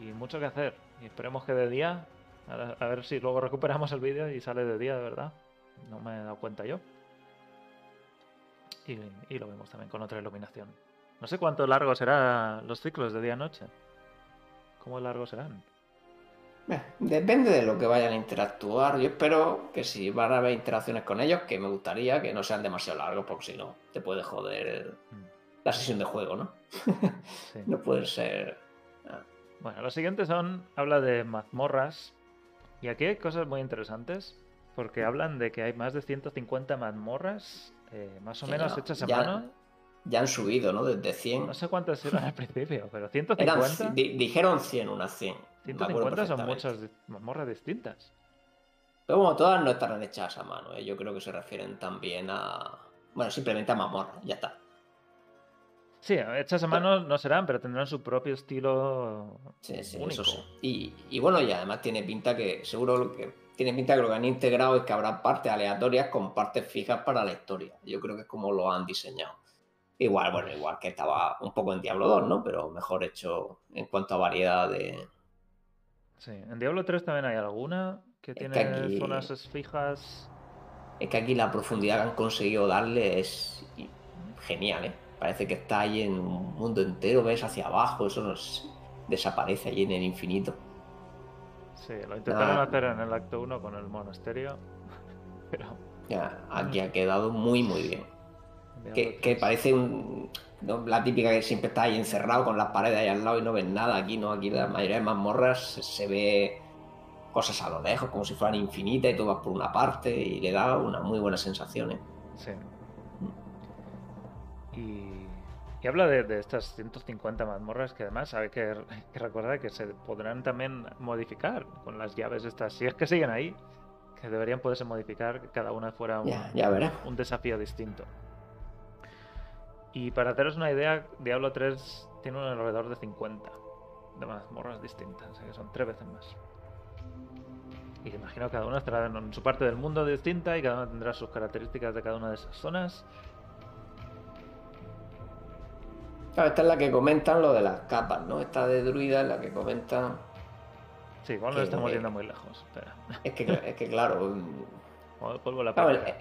y mucho que hacer. Y esperemos que de día, a, ver- a ver si luego recuperamos el vídeo y sale de día de verdad. No me he dado cuenta yo. Y, y lo vemos también con otra iluminación. No sé cuánto largo serán los ciclos de día-noche. ¿Cómo largos serán? Depende de lo que vayan a interactuar. Yo espero que si van a haber interacciones con ellos, que me gustaría que no sean demasiado largos, porque si no, te puede joder Mm, la sesión de juego, ¿no? sí. No puede ser. Bueno, lo siguiente son. Habla de mazmorras. Y aquí hay cosas muy interesantes. Porque hablan de que hay más de 150 mazmorras, eh, más o Que menos no, hechas a ya- mano. Ya han subido, ¿no? Desde 100. No sé cuántas eran al principio, pero Eran, 150. di- dijeron 100, unas 100. me acuerdo 150 son muchas mazmorras distintas. Pero bueno, todas no estarán hechas a mano. ¿eh? Yo creo que se refieren también a. Bueno, simplemente a mazmorra, ya está. Sí, hechas a mano no serán, pero tendrán su propio estilo Sí, sí, único. eso sí. Y, y bueno, y además tiene pinta que, seguro lo que tiene pinta que lo que han integrado es que habrá partes aleatorias con partes fijas para la historia. Yo creo que es como lo han diseñado. Igual, bueno, igual que estaba un poco en Diablo 2, ¿no? Pero mejor hecho en cuanto a variedad de. Sí, en Diablo 3 también hay alguna que Es tiene que aquí- zonas fijas. Es que aquí la profundidad que han conseguido darle es genial, ¿eh? Parece que está ahí en un mundo entero, ves hacia abajo, eso nos desaparece allí en el infinito. Sí, lo intentaron Ah. hacer en el acto 1 con el monasterio. Pero. Ya, aquí ha quedado muy, muy bien. Que, que 3 parece un, ¿no? la típica que siempre está ahí encerrado con las paredes ahí al lado y no ves nada. Aquí no, aquí la mayoría de mazmorras se, se ve cosas a lo lejos, como si fueran infinitas y tú vas por una parte y le da una muy buena sensación. ¿eh? Sí. Y, y habla de, de estas 150 mazmorras que además hay que, que recordar que se podrán también modificar con las llaves estas, si es que siguen ahí, que deberían poderse modificar, que cada una fuera ya un desafío distinto. Y para haceros una idea, Diablo 3 tiene un alrededor de 50 de mazmorras distintas, o sea que son tres veces más. Y imagino que cada una estará en su parte del mundo distinta y cada una tendrá sus características de cada una de esas zonas. Claro, esta es la que comentan lo de las capas, ¿no? Esta de druida es la que comentan. Sí, igual nos estamos yendo muy lejos. Espera, Es que, es que claro, la Claro, eh,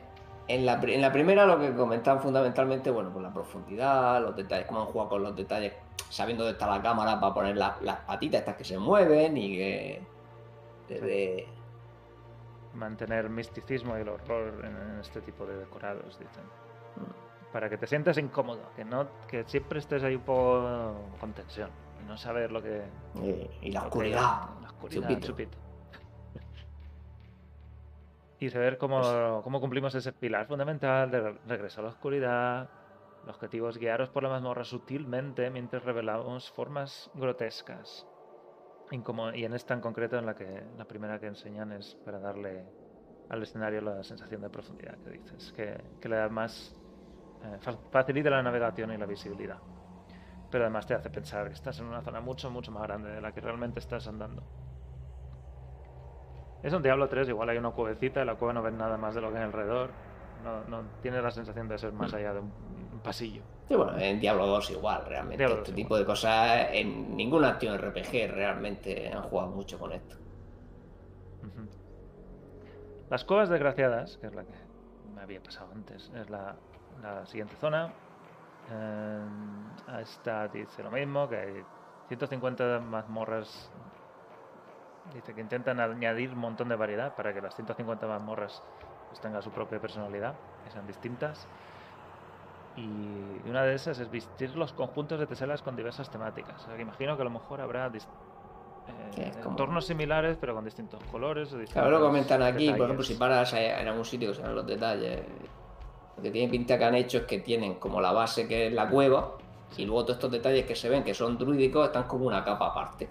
en la, en la primera lo que comentan fundamentalmente, bueno, pues la profundidad, los detalles, cómo han jugado con los detalles, sabiendo dónde está la cámara para poner la- las patitas estas que se mueven y que... de- de- Mantener misticismo y el horror en, en este tipo de decorados, dicen. Mm. Para que te sientas incómodo, que no que siempre estés ahí un poco con tensión y no saber lo que. y, y la lo que- oscuridad. la oscuridad, chupito. chupito. y saber cómo, cómo cumplimos ese pilar fundamental de regreso a la oscuridad. El objetivo es guiaros por la mazmorra sutilmente mientras revelamos formas grotescas. Y, como, y en esta en concreto, en la que la primera que enseñan es para darle al escenario la sensación de profundidad que dices, que, que le da más. Eh, fa- facilita la navegación y la visibilidad. Pero además te hace pensar que estás en una zona mucho, mucho más grande de la que realmente estás andando. Es un Diablo 3, igual hay una cuevecita, en la cueva no ves nada más de lo que hay alrededor. No, no tienes la sensación de ser más allá de un, un pasillo. Sí, bueno, en Diablo 2 igual, realmente. Diablo este 2 tipo de cosas, en ninguna acción RPG realmente han jugado mucho con esto. Las cuevas desgraciadas, que es la que me había pasado antes, es la, la siguiente zona. Eh, esta dice lo mismo, que hay 150 mazmorras. Dice que intentan añadir un montón de variedad para que las 150 mazmorras pues, tengan su propia personalidad, que sean distintas. Y una de esas es vestir los conjuntos de teselas con diversas temáticas. O sea, que imagino que a lo mejor habrá eh, entornos similares, pero con distintos colores. o Claro, lo distintos comentan aquí, por ejemplo, detalles. si paras en algún sitio que se ven los detalles, lo que tiene pinta que han hecho es que tienen como la base que es la cueva, y luego todos estos detalles que se ven que son druídicos están como una capa aparte.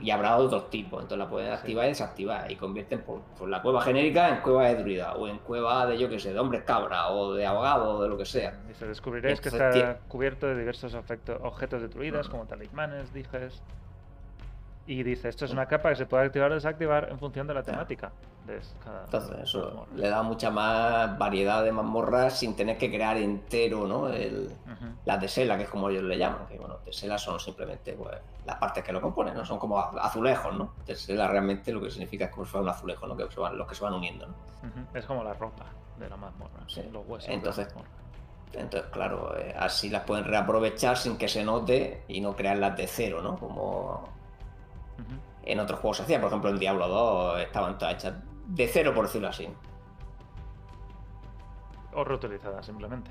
Y habrá otros tipos, entonces la pueden activar y desactivar y convierten por, por la cueva genérica en cueva de druida o en cueva de yo que sé, de hombres cabra o de abogado o de lo que sea. Dice, descubriréis que está cubierto de diversos objetos de druidas, como talismanes, dijes. Y dice, esto es una capa que se puede activar o desactivar en función de la temática de cada Entonces eso le da mucha más variedad de mazmorras sin tener que crear entero, ¿no? El, las de Sela, que es como ellos le llaman, que bueno, Tesela son simplemente pues, las partes que lo componen, ¿no? Son como azulejos, ¿no? Tesela realmente lo que significa es como si fuera un azulejo, ¿no? Que se van, los que se van uniendo, ¿no? Es como la ropa de la mazmorra, Sí. los huesos Entonces- de la mazmorra. Entonces, claro, eh, así las pueden reaprovechar sin que se note y no crearlas de cero, ¿no? Como En otros juegos se hacía, por ejemplo en Diablo 2 estaban todas hechas de cero, por decirlo así. O reutilizada, simplemente.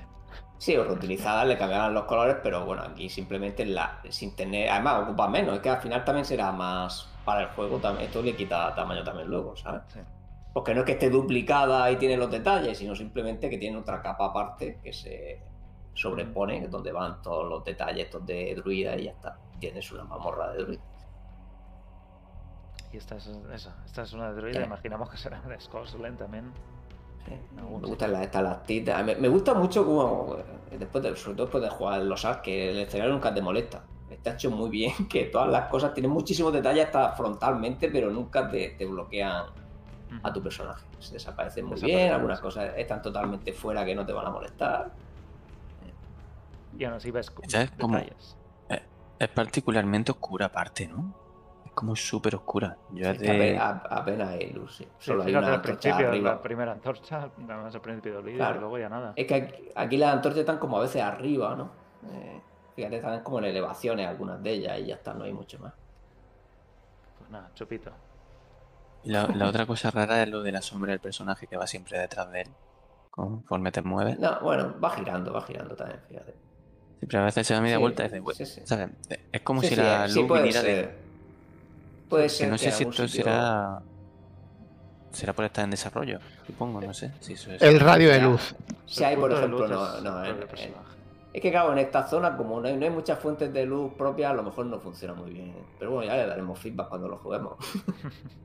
Sí, o reutilizadas, le cambiaban los colores, pero bueno, aquí simplemente la, sin tener. Además, ocupa menos, es que al final también será más para el juego, esto le quita tamaño también luego, ¿sabes? Sí. Porque no es que esté duplicada y tiene los detalles, sino simplemente que tiene otra capa aparte que se sobrepone, donde van todos los detalles estos de druida y ya está. Tienes una mamorra de druida. Y esta es, esa, esta es una de druida, Sí. imaginamos que será de Scorslen también. Sí, Me gustan las estalactitas. Me, me gusta mucho como, eh, después de, sobre todo después de jugar los Ark, que el escenario nunca te molesta. Está hecho muy bien, que todas las cosas tienen muchísimos detalles hasta frontalmente, pero nunca te, te bloquean a tu personaje. Se desaparecen muy bien, algunas sí. cosas están totalmente fuera que no te van a molestar. Y aún así ves Ya es como- detalles. Es particularmente oscura aparte, ¿no? Es como súper oscura. Yo Sí, de... apenas hay luz, sí. Sí, Solo hay una al antorcha principio, arriba. la primera antorcha, nada más al principio del vídeo, Claro. y luego ya nada. Es que aquí, aquí las antorchas están como a veces arriba, ¿no? Eh, fíjate, están como en elevaciones algunas de ellas y ya está, no hay mucho más. Pues nada, chupito. La, la otra cosa rara es lo de la sombra del personaje que va siempre detrás de él. Conforme te mueves. No, bueno, va girando, va girando también, fíjate. Siempre a veces se da media Sí, vuelta y dice, sí, sí. ¿sabes? Es como Sí, si sí, la eh, luz sí, puede viniera de... ser. Puede Que ser no sé si esto sitio- será... Será por estar en desarrollo, supongo, no sé. Si eso es... El radio de luz. Si hay, por ejemplo, no, es no, el en- personaje. es que claro, en esta zona, como no hay, no hay muchas fuentes de luz propias, a lo mejor no funciona muy bien. Pero bueno, ya le daremos feedback cuando lo juguemos.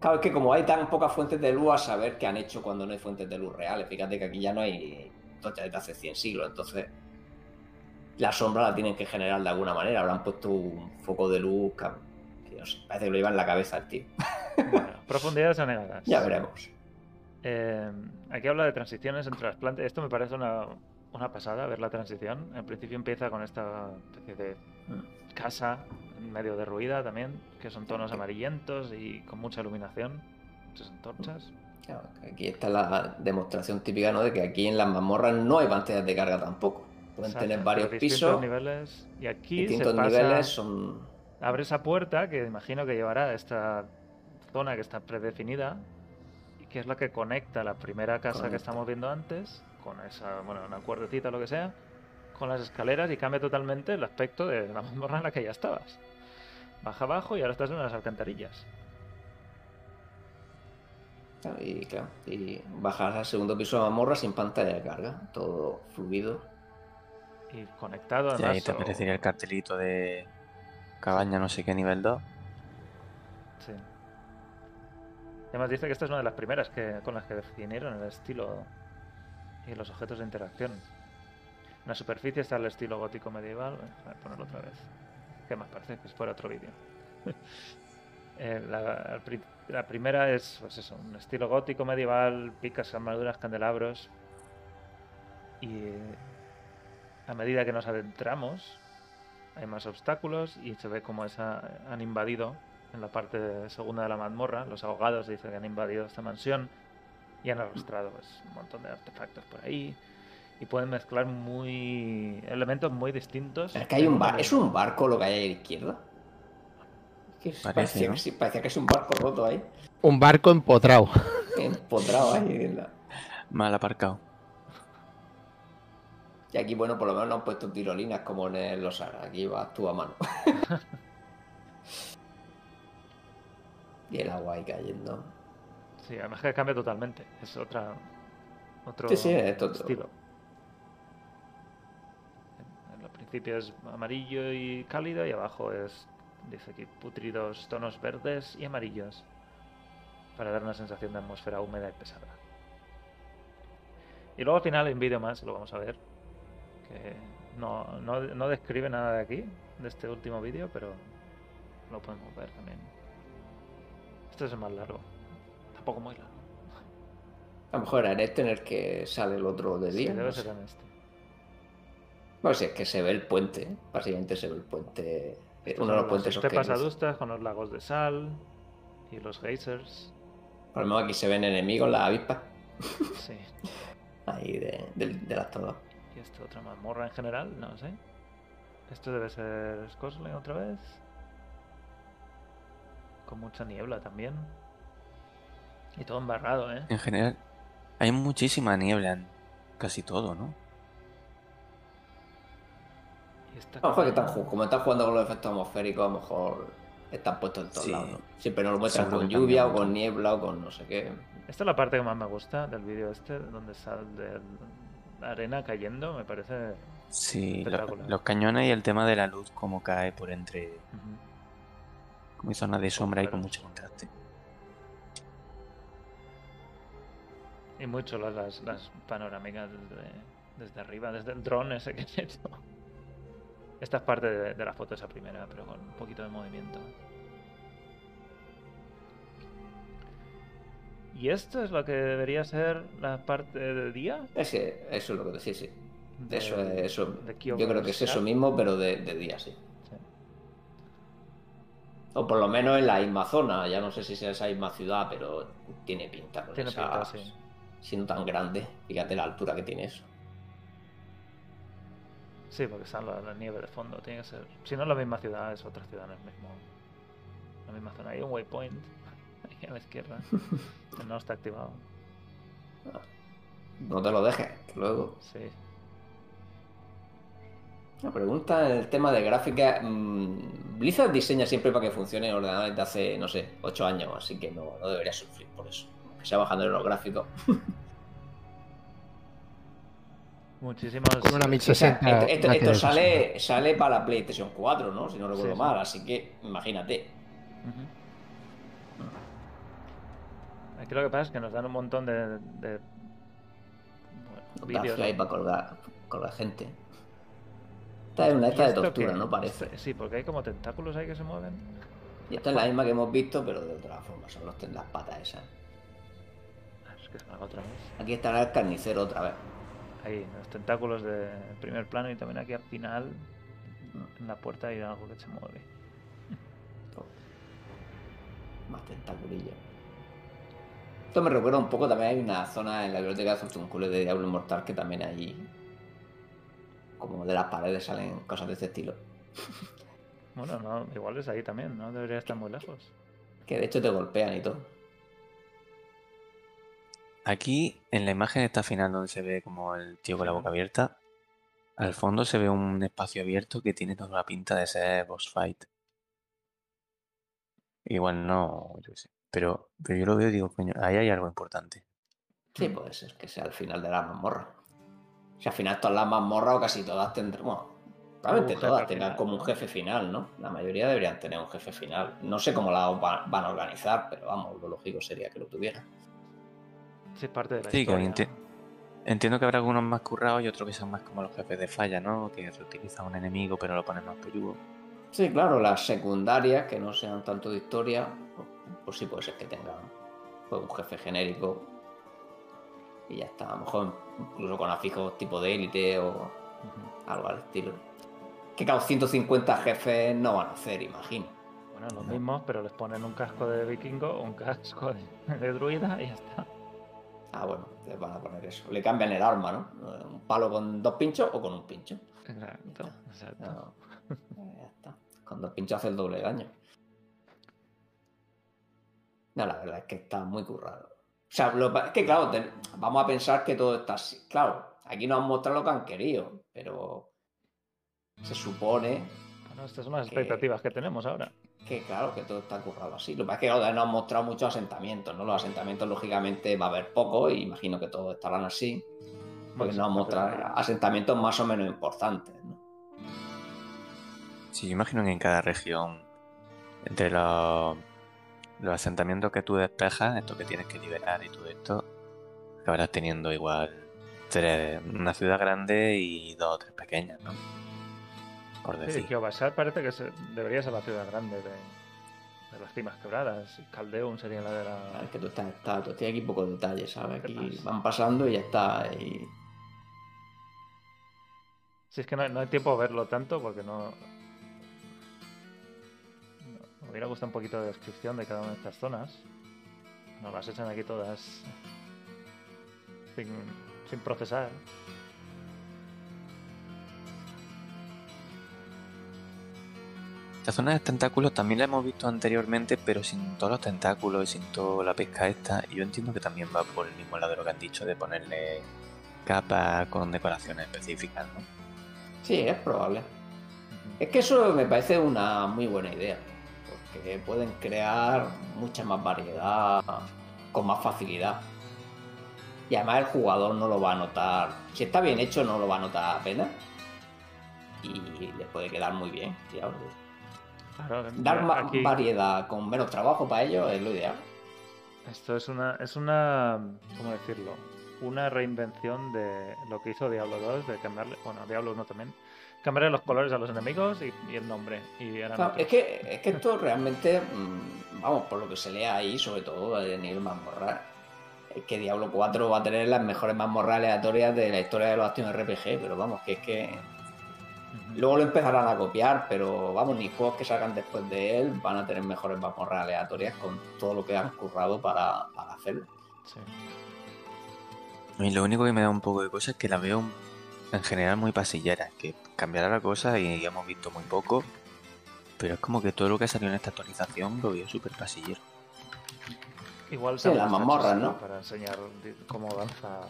Claro, es que como hay tan pocas fuentes de luz, a saber qué han hecho cuando no hay fuentes de luz reales. Fíjate que aquí ya no hay torchas desde hace 100 siglos, entonces la sombra la tienen que generar de alguna manera. Habrán puesto un foco de luz no sé, parece que lo lleva en la cabeza el tío. Bueno, profundidades anegadas. Ya veremos. Eh, aquí habla de transiciones entre las plantas. Esto me parece una, una pasada, ver la transición. En principio empieza con esta especie de casa medio derruida también, que son tonos amarillentos y con mucha iluminación, muchas antorchas. Claro, aquí está la demostración típica, ¿no? De que aquí en las mazmorras no hay pantallas de carga tampoco. Pueden Exacto, tener varios pisos, niveles. Y aquí distintos se pasa, niveles, son... abre esa puerta que imagino que llevará a esta zona que está predefinida y que es la que conecta la primera casa que estamos viendo antes con esa, bueno, una cuerdecita o lo que sea, con las escaleras y cambia totalmente el aspecto de la mazmorra en la que ya estabas. Baja abajo y ahora estás en unas alcantarillas. Y, claro, y bajas al segundo piso de mazmorra sin pantalla de carga, todo fluido. Y conectado Y además. ahí te o- aparecería el cartelito de cabaña no sé qué nivel 2. Sí. Además dice que esta es una de las primeras que, con las que definieron el estilo y los objetos de interacción. En la superficie está el estilo gótico medieval. A ponerlo otra vez. ¿Qué más parece? Que es fuera otro vídeo. Eh, la, la primera es, pues eso, un estilo gótico medieval, picas, armaduras, candelabros. Y a medida que nos adentramos, hay más obstáculos y se ve como esa, han invadido en la parte segunda de la mazmorra. Los ahogados dicen que han invadido esta mansión y han arrastrado pues, un montón de artefactos por ahí. Y pueden mezclar muy elementos muy distintos. Es que hay un bar, ¿es un barco lo que hay a la izquierda? Que es- Parece, parecía, ¿no? que sí, parecía que es un barco roto ahí, Un barco empotrado. empotrado ahí. en la- Mal aparcado. Y aquí, bueno, por lo menos no han puesto tirolinas como en el Los Aras. Aquí vas tú a mano. y el agua ahí cayendo. Sí, además que cambia totalmente. Es otra. Otro Sí, sí, es otro- estilo. En- en Al principio es amarillo y cálido y abajo es, dice aquí, putridos tonos verdes y amarillos. Para dar una sensación de atmósfera húmeda y pesada. Y luego al final un vídeo más, lo vamos a ver. Que no, no, no describe nada de aquí, de este último vídeo, pero lo podemos ver también. Este es el más largo. Tampoco muy largo. A lo mejor era este en el que sale el otro de Sí, día. debe no ser sé. en este. Bueno, sí, es que se ve el puente. Básicamente se ve el puente. eh, Uno de los puentes esos que estepas cruza. adustas con los lagos de sal y los geysers. Por lo menos aquí se ven enemigos, las avispas. Sí. Ahí de, de las todas. Y esta otra mazmorra en general, no sé. Esto debe ser Scotland otra vez. Con mucha niebla también. Y todo embarrado, ¿eh? En general, hay muchísima niebla en casi todo, ¿no? Y esta A lo mejor que están, como están jugando con los efectos atmosféricos, a lo mejor están puestos en todos Sí. lados. ¿no? Siempre nos lo muestran Seguro con lluvia o con niebla o con no sé qué. Esta es la parte que más me gusta del vídeo este, donde sale arena cayendo, me parece... Sí, los cañones y el tema de la luz, como cae por entre Ujú. como zonas de sombra y con mucho contraste. Y muy chulas las, las panorámicas desde, desde arriba, desde el dron ese que he hecho. Esta es parte de, de la foto, esa primera, pero con un poquito de movimiento. ¿Y esto es lo que debería ser la parte de día? Es que eso es lo que sí, sí. De- Eso es eso. de Yo creo que es eso mismo, pero de, de día, sí. Sí. O por lo menos en la misma zona. Ya no sé si es esa misma ciudad, pero tiene pinta. con Tiene esa- pinta, sí. Siendo tan grande, fíjate la altura que tiene eso. Sí, porque está la, la nieve de fondo, tiene que ser. Si no es la misma ciudad, es otra ciudad en el mismo. La misma zona. Hay un waypoint a la izquierda. no está activado. No te lo dejes, que luego. Sí. La pregunta en el tema de gráfica. mm, Blizzard diseña siempre para que funcione en ordenadores de hace, no sé, 8 años, así que no, no debería sufrir por eso. Que sea bajando los gráficos. Muchísimos. Con una O sea, 1060. esto, sale, sale para la PlayStation 4, ¿no? Si no recuerdo Sí, sí. mal, así que imagínate. Aquí lo que pasa es que nos dan un montón de, de bueno, vídeos. Para colgar, colgar gente. Esta es una esta ¿Y de tortura, qué? ¿no? Parece. Sí, porque hay como tentáculos ahí que se mueven. Y esta es la misma que hemos visto, pero de otra forma. Son los, las patas esas. Ah, Es que se otra vez. Aquí estará el carnicero otra vez. Ahí, los tentáculos de primer plano y también aquí al final, Mm. en la puerta hay algo que se mueve. Más tentaculillos. Esto me recuerda un poco, también hay una zona en la biblioteca de Zurtuncule de Diablo Inmortal que también hay. Como de las paredes salen cosas de este estilo. Bueno, no, igual es ahí también, no debería estar muy lejos. Que de hecho te golpean y todo. Aquí, en la imagen esta final donde se ve como el tío con la boca abierta, al fondo se ve un espacio abierto que tiene toda la pinta de ser boss fight. Igual no, yo qué sé. Pero, pero yo lo veo y digo, coño, ahí hay algo importante. Sí, puede ser que sea el final de la mazmorra. Si al final todas las mazmorras o casi todas tendrán. Bueno, probablemente todas final, como un jefe final, ¿no? La mayoría deberían tener un jefe final. No sé cómo la va- van a organizar, pero vamos, lo lógico sería que lo tuvieran. Sí, es parte de la Sí, historia. enti- Entiendo que habrá algunos más currados y otros que sean más como los jefes de falla, ¿no? Que reutilizan un enemigo pero lo ponen más peludo. Sí, claro, las secundarias que no sean tanto de historia, pues, sí puede ser que tengan pues, un jefe genérico y ya está. A lo mejor incluso con afijos tipo de élite o algo al estilo. Que cada 150 jefes no van a hacer, imagino. Bueno, los mismos, pero les ponen un casco de vikingo, un casco de, de druida y ya está. Ah, bueno, les van a poner eso. Le cambian el arma, ¿no? Un palo con dos pinchos o con un pincho. Exacto, exacto. No, ya está. Con dos pinchos hace el doble de daño. No, la verdad es que está muy currado. O sea, lo que- es que claro, ten- vamos a pensar que todo está así. Claro, aquí nos han mostrado lo que han querido, pero se supone Bueno, estas son las Que- expectativas que tenemos ahora. que claro, que todo está currado así. Lo que pasa es que claro, nos han mostrado muchos asentamientos, ¿no? Los asentamientos, lógicamente, va a haber poco, y imagino que todos estarán así. Porque Bueno, nos han mostrado pero- asentamientos más o menos importantes, ¿no? Sí, yo imagino que en cada región, entre los, los asentamientos que tú despejas, estos que tienes que liberar y todo esto, acabarás teniendo igual tres, una ciudad grande y dos o tres pequeñas, ¿no? Por Sí, decir. Kiobashar parece que se- debería ser la ciudad grande de, de las cimas quebradas. Caldeum sería la de la... Es que tú estás, estás- tú tienes aquí pocos detalles, ¿sabes? ¿Qué Aquí pasa? van pasando y ya está. Y... Si es que no, hay- no hay tiempo a verlo tanto porque no... no- Me hubiera gustado un poquito de descripción de cada una de estas zonas. Nos las echan aquí todas sin, sin procesar. La zona de tentáculos también la hemos visto anteriormente, pero sin todos los tentáculos y sin toda la pesca esta. Y yo entiendo que también va por el mismo lado de lo que han dicho, de ponerle capas con decoraciones específicas, ¿no? Sí, es probable. Es que eso me parece una muy buena idea. Pueden crear mucha más variedad con más facilidad. Y además el jugador no lo va a notar. Si está bien hecho, no lo va a notar apenas. Y le puede quedar muy bien. tío. Claro, Dar más aquí- variedad con menos trabajo para ellos es lo ideal. Esto es una, es una, ¿cómo decirlo? Una reinvención de lo que hizo Diablo 2, de cambiarle, bueno, Diablo 1 también, cambiarle los colores a los enemigos y, y el nombre. Y Claro, es, que, es que esto realmente, mm, vamos, por lo que se lee ahí, sobre todo a nivel mazmorra, es que Diablo 4 va a tener las mejores mazmorras aleatorias de la historia de los acción RPG, pero vamos, que es que luego lo empezarán a copiar, pero vamos, ni juegos que salgan después de él van a tener mejores mazmorras aleatorias con todo lo que han currado para, para hacerlo. Sí. Y lo único que me da un poco de cosa es que la veo en general muy pasillera, que cambiará la cosa y hemos visto muy poco, pero es como que todo lo que ha salido en esta actualización lo veo súper pasillero. Igual Sí, se han las mazmorras, ¿no? Para enseñar cómo avanza,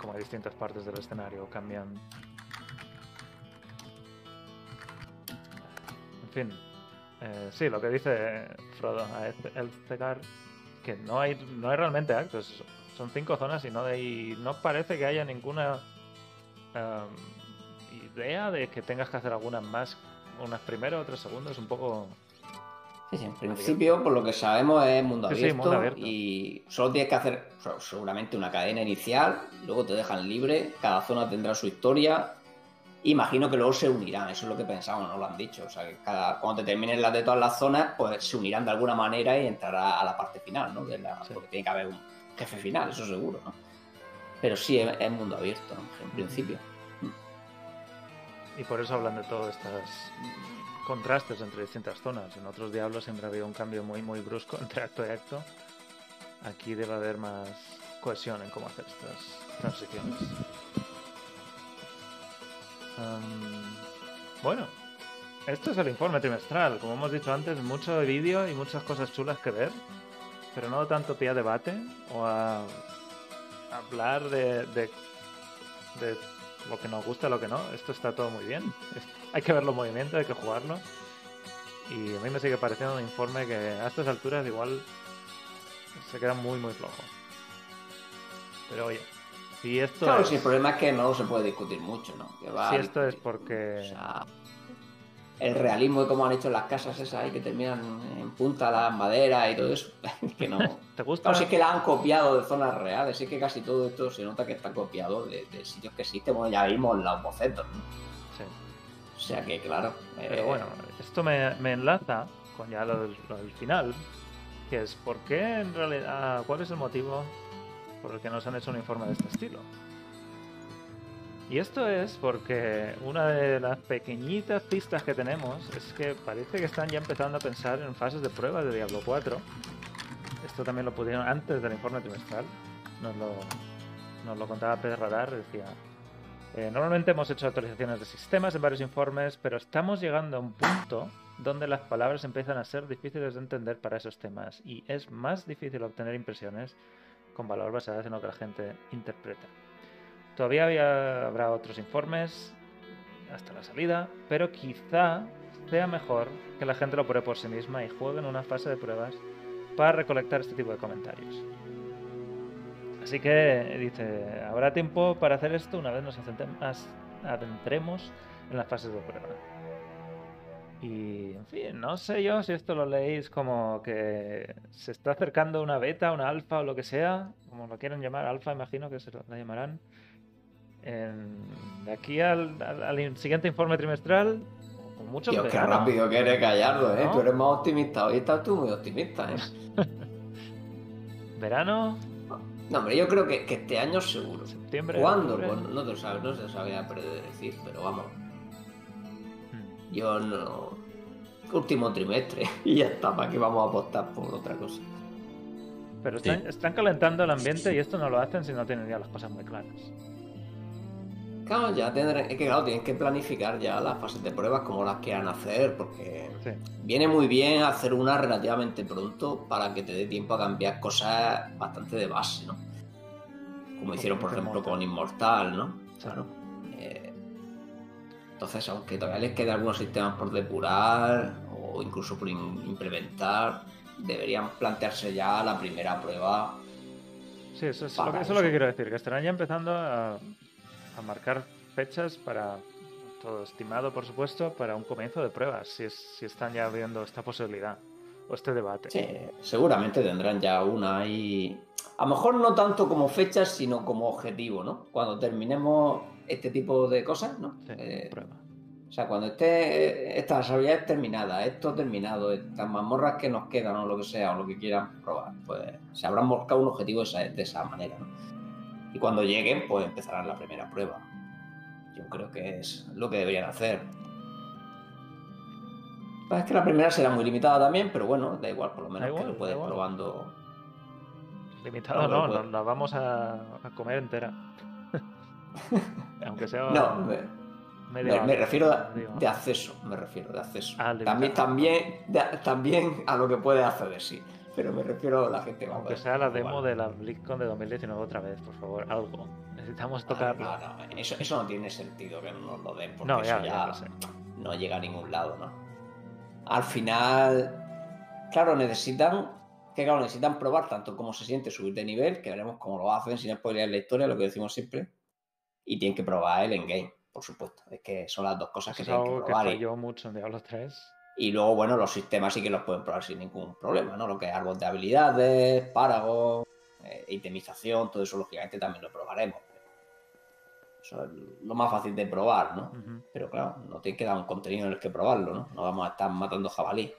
cómo distintas partes del escenario cambian. En fin, eh, sí, lo que dice Frodo a Eth- Elftegar, que no hay, no hay realmente actos, son cinco zonas y no, hay, no parece que haya ninguna em, idea de que tengas que hacer algunas más, unas primero, otras segundo, es un poco... Sí, sí, en principio, por lo que sabemos, es mundo Sí, sí, abierto, mundo abierto. y solo tienes que hacer seguramente una cadena inicial, luego te dejan libre, cada zona tendrá su historia. Imagino que luego se unirán, eso es lo que pensamos, no lo han dicho. O sea, que cada, cuando te terminen las de todas las zonas, pues se unirán de alguna manera y entrará a la parte final, ¿no? De la- Sí. Porque tiene que haber un jefe final, eso seguro, ¿no? Pero sí, es, mundo abierto, en principio. Y por eso hablan de todos estos contrastes entre distintas zonas. En otros diablos siempre había un cambio muy muy brusco entre acto y acto. Aquí debe haber más cohesión en cómo hacer estas transiciones. Am, bueno, esto es el informe trimestral. Como hemos dicho antes, mucho vídeo y muchas cosas chulas que ver, pero no tanto pie a debate o a hablar de, de, de lo que nos gusta y lo que no. Esto está todo muy bien. Hay que ver los movimientos, hay que jugarlo. Y a mí me sigue pareciendo un informe que a estas alturas igual se queda muy, muy flojo. Pero oye, si esto Claro, es, sí, el problema es que no se puede discutir mucho, ¿no? Que va si esto es porque... O sea, el realismo de cómo han hecho las casas esas ahí que terminan en punta las maderas y todo eso, que no... ¿Te gusta? Claro, sí que la han copiado de zonas reales, sí que casi todo esto se nota que está copiado de, de sitios que existen, bueno, ya vimos los bocetos, ¿no? Sí. O sea que, claro... Pero eh, bueno, esto me, me enlaza con ya lo del, lo del final, que es por qué en realidad, cuál es el motivo por el que nos han hecho un informe de este estilo. Y esto es porque una de las pequeñitas pistas que tenemos es que parece que están ya empezando a pensar en fases de pruebas de Diablo 4. Esto también lo pudieron antes del informe trimestral. Nos lo, nos lo contaba Pedro Radar, decía, eh, normalmente hemos hecho actualizaciones de sistemas en varios informes, pero estamos llegando a un punto donde las palabras empiezan a ser difíciles de entender para esos temas y es más difícil obtener impresiones con valor basadas en lo que la gente interpreta. Todavía había- habrá otros informes hasta la salida, pero quizá sea mejor que la gente lo pruebe por sí misma y juegue en una fase de pruebas para recolectar este tipo de comentarios. Así que dice, habrá tiempo para hacer esto una vez nos adentremos en las fases de prueba. Y, en fin, no sé yo si esto lo leéis como que se está acercando una beta, una alfa o lo que sea, como lo quieren llamar, alfa imagino que se la llamarán. En- de aquí al, al- al siguiente informe trimestral, con mucho Dios, qué rápido que eres callarlo, ¿eh? ¿No? Tú eres más optimista. Hoy estás tú muy optimista, ¿eh? Verano, No, hombre, yo creo que, que este año seguro. septiembre. ¿Cuándo? octubre. Pues no te lo sabes, no se sabía predecir, pero vamos. Hmm. Yo no. Último trimestre. Y ya está, ¿para qué vamos a apostar por otra cosa? Pero Sí. están, están calentando el ambiente y esto no lo hacen si no tienen ya las cosas muy claras. Claro, ya tendré. Es que claro, tienes que planificar ya las fases de pruebas como las quieran hacer, porque Sí. viene muy bien hacer una relativamente pronto para que te dé tiempo a cambiar cosas bastante de base, ¿no? Como hicieron, por ejemplo, con Inmortal, ¿no? Claro. Eh, entonces, aunque todavía les queden algunos sistemas por depurar o incluso por implementar, deberían plantearse ya la primera prueba. Sí, eso es, lo que, eso es lo que eso. quiero decir, que estarán ya empezando a, a marcar fechas para, todo estimado por supuesto, para un comienzo de pruebas, si, es, si están ya viendo esta posibilidad o este debate. Sí, seguramente tendrán ya una y a lo mejor no tanto como fechas, sino como objetivo, ¿no? Cuando terminemos este tipo de cosas, ¿no? Sí, Eh, prueba. O sea, cuando esté estas habilidades terminadas, esto terminado, estas mazmorras que nos quedan o lo que sea, o lo que quieran probar, pues se habrán marcado un objetivo de esa, de esa manera, ¿no? Y cuando lleguen, pues empezarán la primera prueba. Yo creo que es lo que deberían hacer. Es que la primera será muy limitada también, pero bueno, da igual, por lo menos igual, que lo puedes probando. Limitado no, no, nos la vamos a, a comer entera. Aunque sea No, me, me- refiero digo. de, acceso, me refiero de acceso. Ah, también, también, de- también a lo que puede acceder, sí. Pero me refiero a la gente Aunque poder sea la demo de la BlizzCon de 2019 otra vez, por favor, algo. Necesitamos Ah, tocarlo. No, no, eso, eso no tiene sentido que nos lo den, porque No, eso ya, ya, ya sé. no llega a ningún lado, ¿no? Al final, claro, necesitan, que claro, necesitan probar tanto cómo se siente subir de nivel, que veremos cómo lo hacen sin spoiler la historia, lo que decimos siempre, y tienen que probar el endgame, por supuesto. Es que son las dos cosas que Eso tienen que que probar. y- falló mucho en Diablo 3. Y luego, bueno, los sistemas sí que los pueden probar sin ningún problema, ¿no? Lo que es árbol de habilidades, páragos, eh, itemización, todo eso lógicamente también lo probaremos. Eso es lo más fácil de probar, ¿no? Pero claro, no tiene que dar un contenido en el que probarlo, ¿no? No vamos a estar matando jabalí.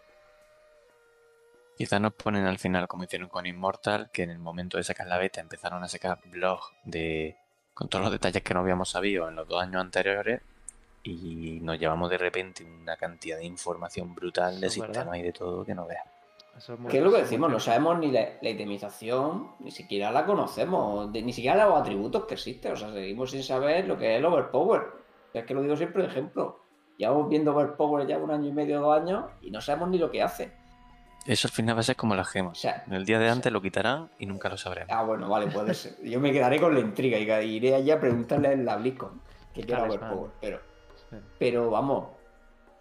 Quizás nos ponen al final, como hicieron con Immortal, que en el momento de sacar la beta empezaron a sacar blogs de con todos los detalles que no habíamos sabido en los dos años anteriores y nos llevamos de repente una cantidad de información brutal de Eso es verdad. sistema y de todo que no veas. Eso es muy- ¿Qué es lo que decimos? No sabemos ni la, la itemización, ni siquiera la conocemos, de- ni siquiera los atributos que existen. O sea, seguimos sin saber lo que es el overpower. Es que lo digo siempre de ejemplo. Llevamos viendo overpower ya un año y medio, dos años, y no sabemos ni lo que hace. Eso al final va a ser como las O gemas. sea, El día de antes lo quitarán y nunca lo sabremos. Ah, bueno, vale, puede ser. Yo me quedaré con la intriga y iré allá a preguntarle en la BlizzCon que quiera overpower. Pero, Sí. pero vamos,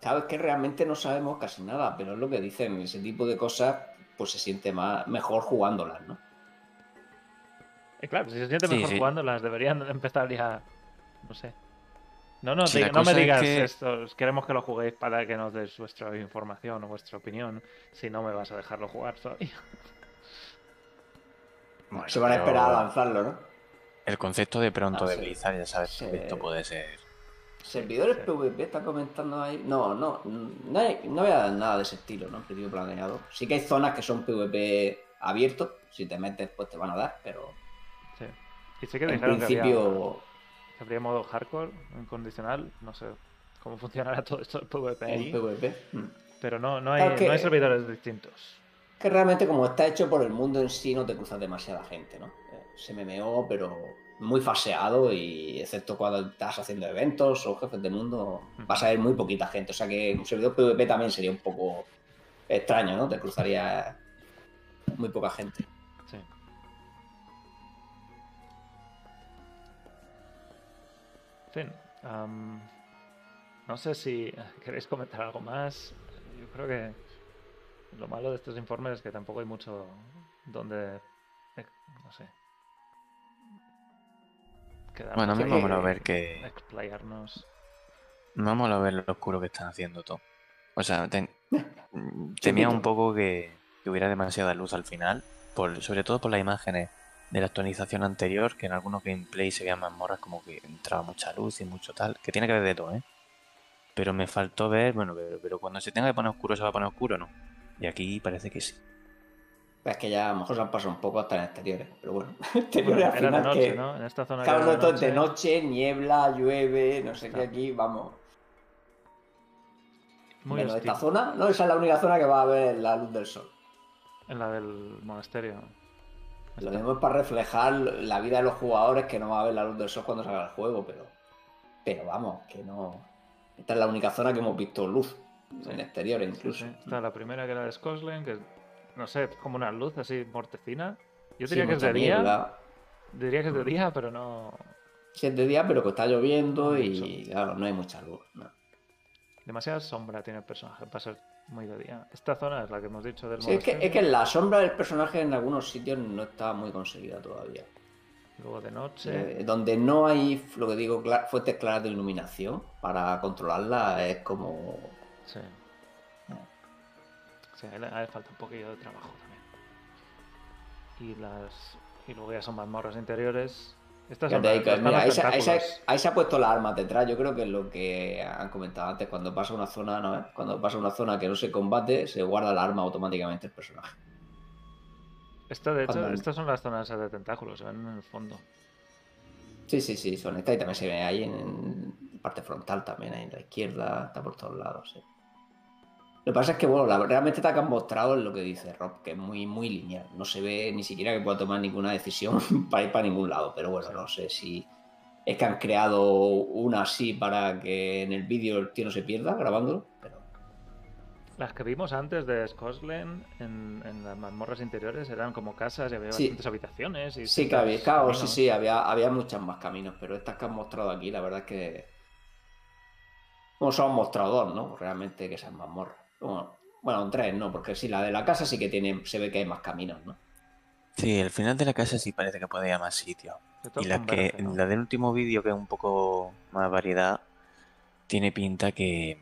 Claro, es que realmente no sabemos casi nada, pero es lo que dicen, ese tipo de cosas, pues se siente más, mejor jugándolas, ¿no? Y claro, si se siente Sí, mejor sí. jugando, las deberían empezar ya. No sé. No, no, no me es digas que- esto. Queremos que lo juguéis para que nos des vuestra información o vuestra opinión. Si no me vas a dejarlo jugar todavía. Bueno, se van a pero esperar a lanzarlo, ¿no? El concepto de pronto Ah, de sí. Blizzard, ya sabes Sí. que esto puede ser. Servidores Sí. PvP está comentando ahí. No, no, no, hay, no había nada de ese estilo, ¿no? En principio planeado. Sí que hay zonas que son PvP abiertos. Si te metes, pues te van a dar, pero Sí. Y sí que en dijeron que principio. que habría modo hardcore, incondicional. No sé cómo funcionará todo esto del PvP ahí. PvP. mm. Pero no, no, hay, Claro que- no hay servidores distintos. Que realmente, como está hecho por el mundo en sí, no te cruzas demasiada gente, ¿no? Eh, Se MMO, pero muy faseado y excepto cuando estás haciendo eventos o jefes de mundo, vas a ver muy poquita gente. O sea que un servidor PvP también sería un poco extraño, ¿no? Te cruzaría muy poca gente. Sí. En fin, am, no sé si queréis comentar algo más. Yo creo que lo malo de estos informes es que tampoco hay mucho donde, eh, no sé, quedarnos Bueno, a mí me mola ver que. explayarnos. Me mola ver lo oscuro que están haciendo todo. O sea, ten- temía un poco que, que hubiera demasiada luz al final, por, sobre todo por las imágenes de la actualización anterior, que en algunos gameplays se veían mazmorras como que entraba mucha luz y mucho tal, que tiene que ver de todo, ¿eh? Pero me faltó ver, bueno, pero, pero cuando se tenga que poner oscuro se va a poner oscuro, ¿no? Y aquí parece que sí. Es que ya a lo mejor se han pasado un poco hasta en exteriores, pero bueno. Bueno, exteriores al era de final noche, que. ¿no? En esta zona Claro, que no, era esto es de noche, niebla, llueve, no sé qué aquí, vamos. Muy Menos esta zona, no, esa es la única zona que va a ver la luz del sol. En la del monasterio. Lo mismo es para reflejar la vida de los jugadores que no va a ver la luz del sol cuando salga el juego, pero. Pero vamos, que no. Esta es la única zona que hemos visto luz. En exteriores incluso. Sí, Está la primera que era de Scotland, que no sé, como una luz así mortecina. Yo Sí, diría que es de día. Diría que es de día, pero no. Sí, es de día, pero que está lloviendo No y claro, no hay mucha luz. no. Demasiada sombra tiene el personaje para ser muy de día. Esta zona es la que hemos dicho del Sí, es que, es que la sombra del personaje en algunos sitios no está muy conseguida todavía. Luego de noche. Eh, donde no hay, lo que digo, fuentes claras de iluminación para controlarla, es como. Sí. Ahí le, ahí le falta un poquillo de trabajo también. Y las. Y luego ya son mazmorras interiores. Estas son ahí, las- mira, ahí, se, ahí se- tentáculos. ahí se ha puesto la arma detrás. Yo creo que es lo que han comentado antes. Cuando pasa una zona, ¿no? Cuando pasa una zona que no se combate, se guarda la arma automáticamente el personaje. Esta, de hecho, cuando- estas son las zonas de tentáculos, se ven en el fondo. Sí, sí, sí, son estas y también se ve ahí en, en parte frontal también, ahí en la izquierda, está por todos lados, sí. Lo que pasa es que, bueno, la- realmente está que han mostrado es lo que dice Rob, que es muy, muy lineal. No se ve ni siquiera que pueda tomar ninguna decisión para ir para ningún lado, pero bueno, no sé si es que han creado una así para que en el vídeo el tío no se pierda grabándolo, pero Las que vimos antes de Scotland en, en las mazmorras interiores eran como casas y había Sí. bastantes habitaciones. Y sí que había, claro, sí, sí, había, había muchas más caminos, pero estas que han mostrado aquí, la verdad es que. Bueno, son mostrado dos, ¿no? Realmente que sean mazmorras. Bueno, bueno, tres, ¿no? Porque sí, la de la casa sí que tiene, se ve que hay más caminos, ¿no? Sí, el final de la casa sí parece que puede ir a más sitios. Y la que la del último vídeo, que es un poco más variedad, tiene pinta que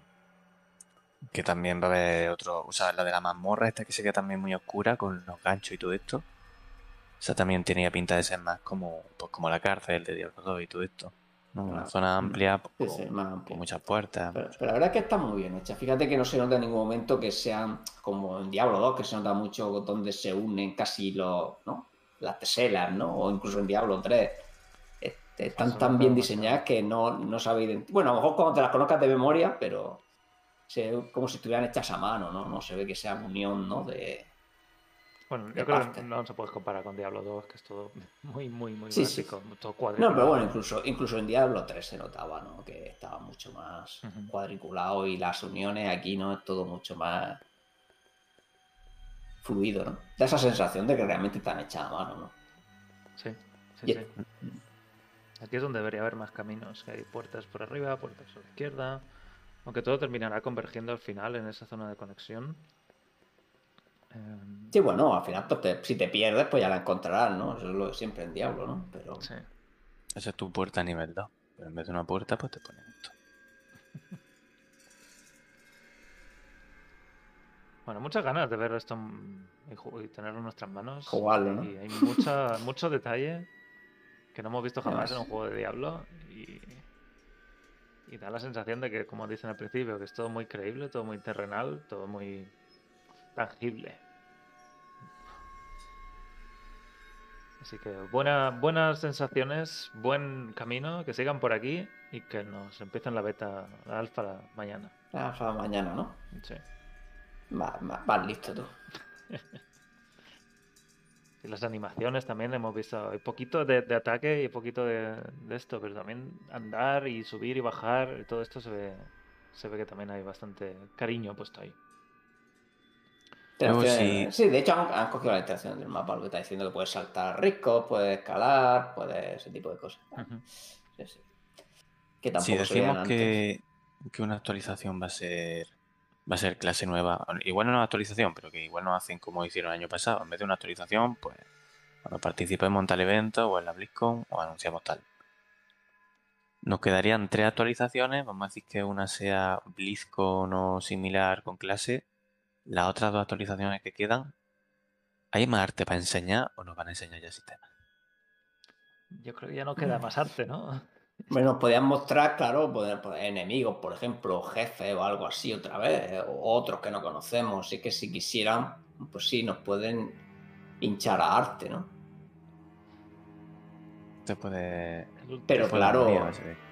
que también va a haber otro, o sea, la de la mazmorra esta que se queda también muy oscura con los ganchos y todo esto. Esa también tenía pinta de ser más como pues como la cárcel de 2 y todo esto. ¿No? Una zona amplia Sí, con, sí, más con amplio. muchas puertas. Pero, pero la verdad es que está muy bien hecha. Fíjate que no se nota en ningún momento que sean como en Diablo 2, que se nota mucho donde se unen casi los, ¿no? las teselas, ¿no? O incluso en Diablo 3. Este, están Eso tan bien diseñadas que no, no identificar. Bueno, a lo mejor cuando te las conozcas de memoria, pero se como si estuvieran hechas a mano, ¿no? No se ve que sea unión, ¿no? De... Bueno, yo creo que no se puede comparar con Diablo 2, que es todo muy, muy, muy Sí, sí. básico. Todo No, cuadriculado. pero bueno, incluso, incluso en Diablo 3 se notaba, ¿no? Que estaba mucho más cuadriculado y las uniones aquí, ¿no? Es todo mucho más fluido, ¿no? Da esa sensación de que realmente están hechas a mano, ¿no? Sí, sí, sí. Aquí es donde debería haber más caminos. que Hay puertas por arriba, puertas por la izquierda. Aunque todo terminará convergiendo al final en esa zona de conexión. Em, Sí, bueno, al final, pues te- si te pierdes, pues ya la encontrarás, ¿no? Eso es lo de siempre en Diablo, ¿no? Pero sí. Esa es tu puerta a nivel 2. Pero en vez de una puerta, pues te ponen esto. Bueno, muchas ganas de ver esto y, tenerlo en nuestras manos. Jugarlo, ¿no? Y hay mucha, mucho detalle que no hemos visto jamás en un juego de Diablo. Y, y da la sensación de que, como dicen al principio, que es todo muy creíble, todo muy terrenal, todo muy tangible. Así que buena, buenas sensaciones, buen camino, que sigan por aquí y que nos empiecen la beta, la alfa la- mañana. o sea, mañana, ¿no? Sí. Va- va- Vas listo tú. Y las animaciones también hemos visto. Hay poquito de, de ataque y poquito de, de esto, pero también andar y subir y bajar, y todo esto se ve, se ve que también hay bastante cariño puesto ahí. Luego, sí. Sí, de hecho han, han cogido la interacción del mapa, lo que está diciendo que puedes saltar riscos, puedes escalar, puedes ese tipo de cosas. Sí, sí. Que tampoco Si decimos que, que una actualización va a ser va a ser clase nueva, igual no es una actualización, pero que igual nos hacen como hicieron el año pasado, en vez de una actualización, pues cuando participemos en tal evento o en la BlizzCon o anunciamos tal. Nos quedarían tres actualizaciones, vamos a decir que una sea BlizzCon o similar con clase, las otras dos actualizaciones que quedan, ¿hay más arte para enseñar o nos van a enseñar ya el sistema? Yo creo que ya no queda más arte, ¿no? Bueno, nos podían mostrar, claro, poder- poder- enemigos, por ejemplo, jefes o algo así otra vez, eh, o otros que no conocemos. Así que si quisieran, pues sí, nos pueden hinchar a arte, ¿no? Después de... El- Pero claro, se.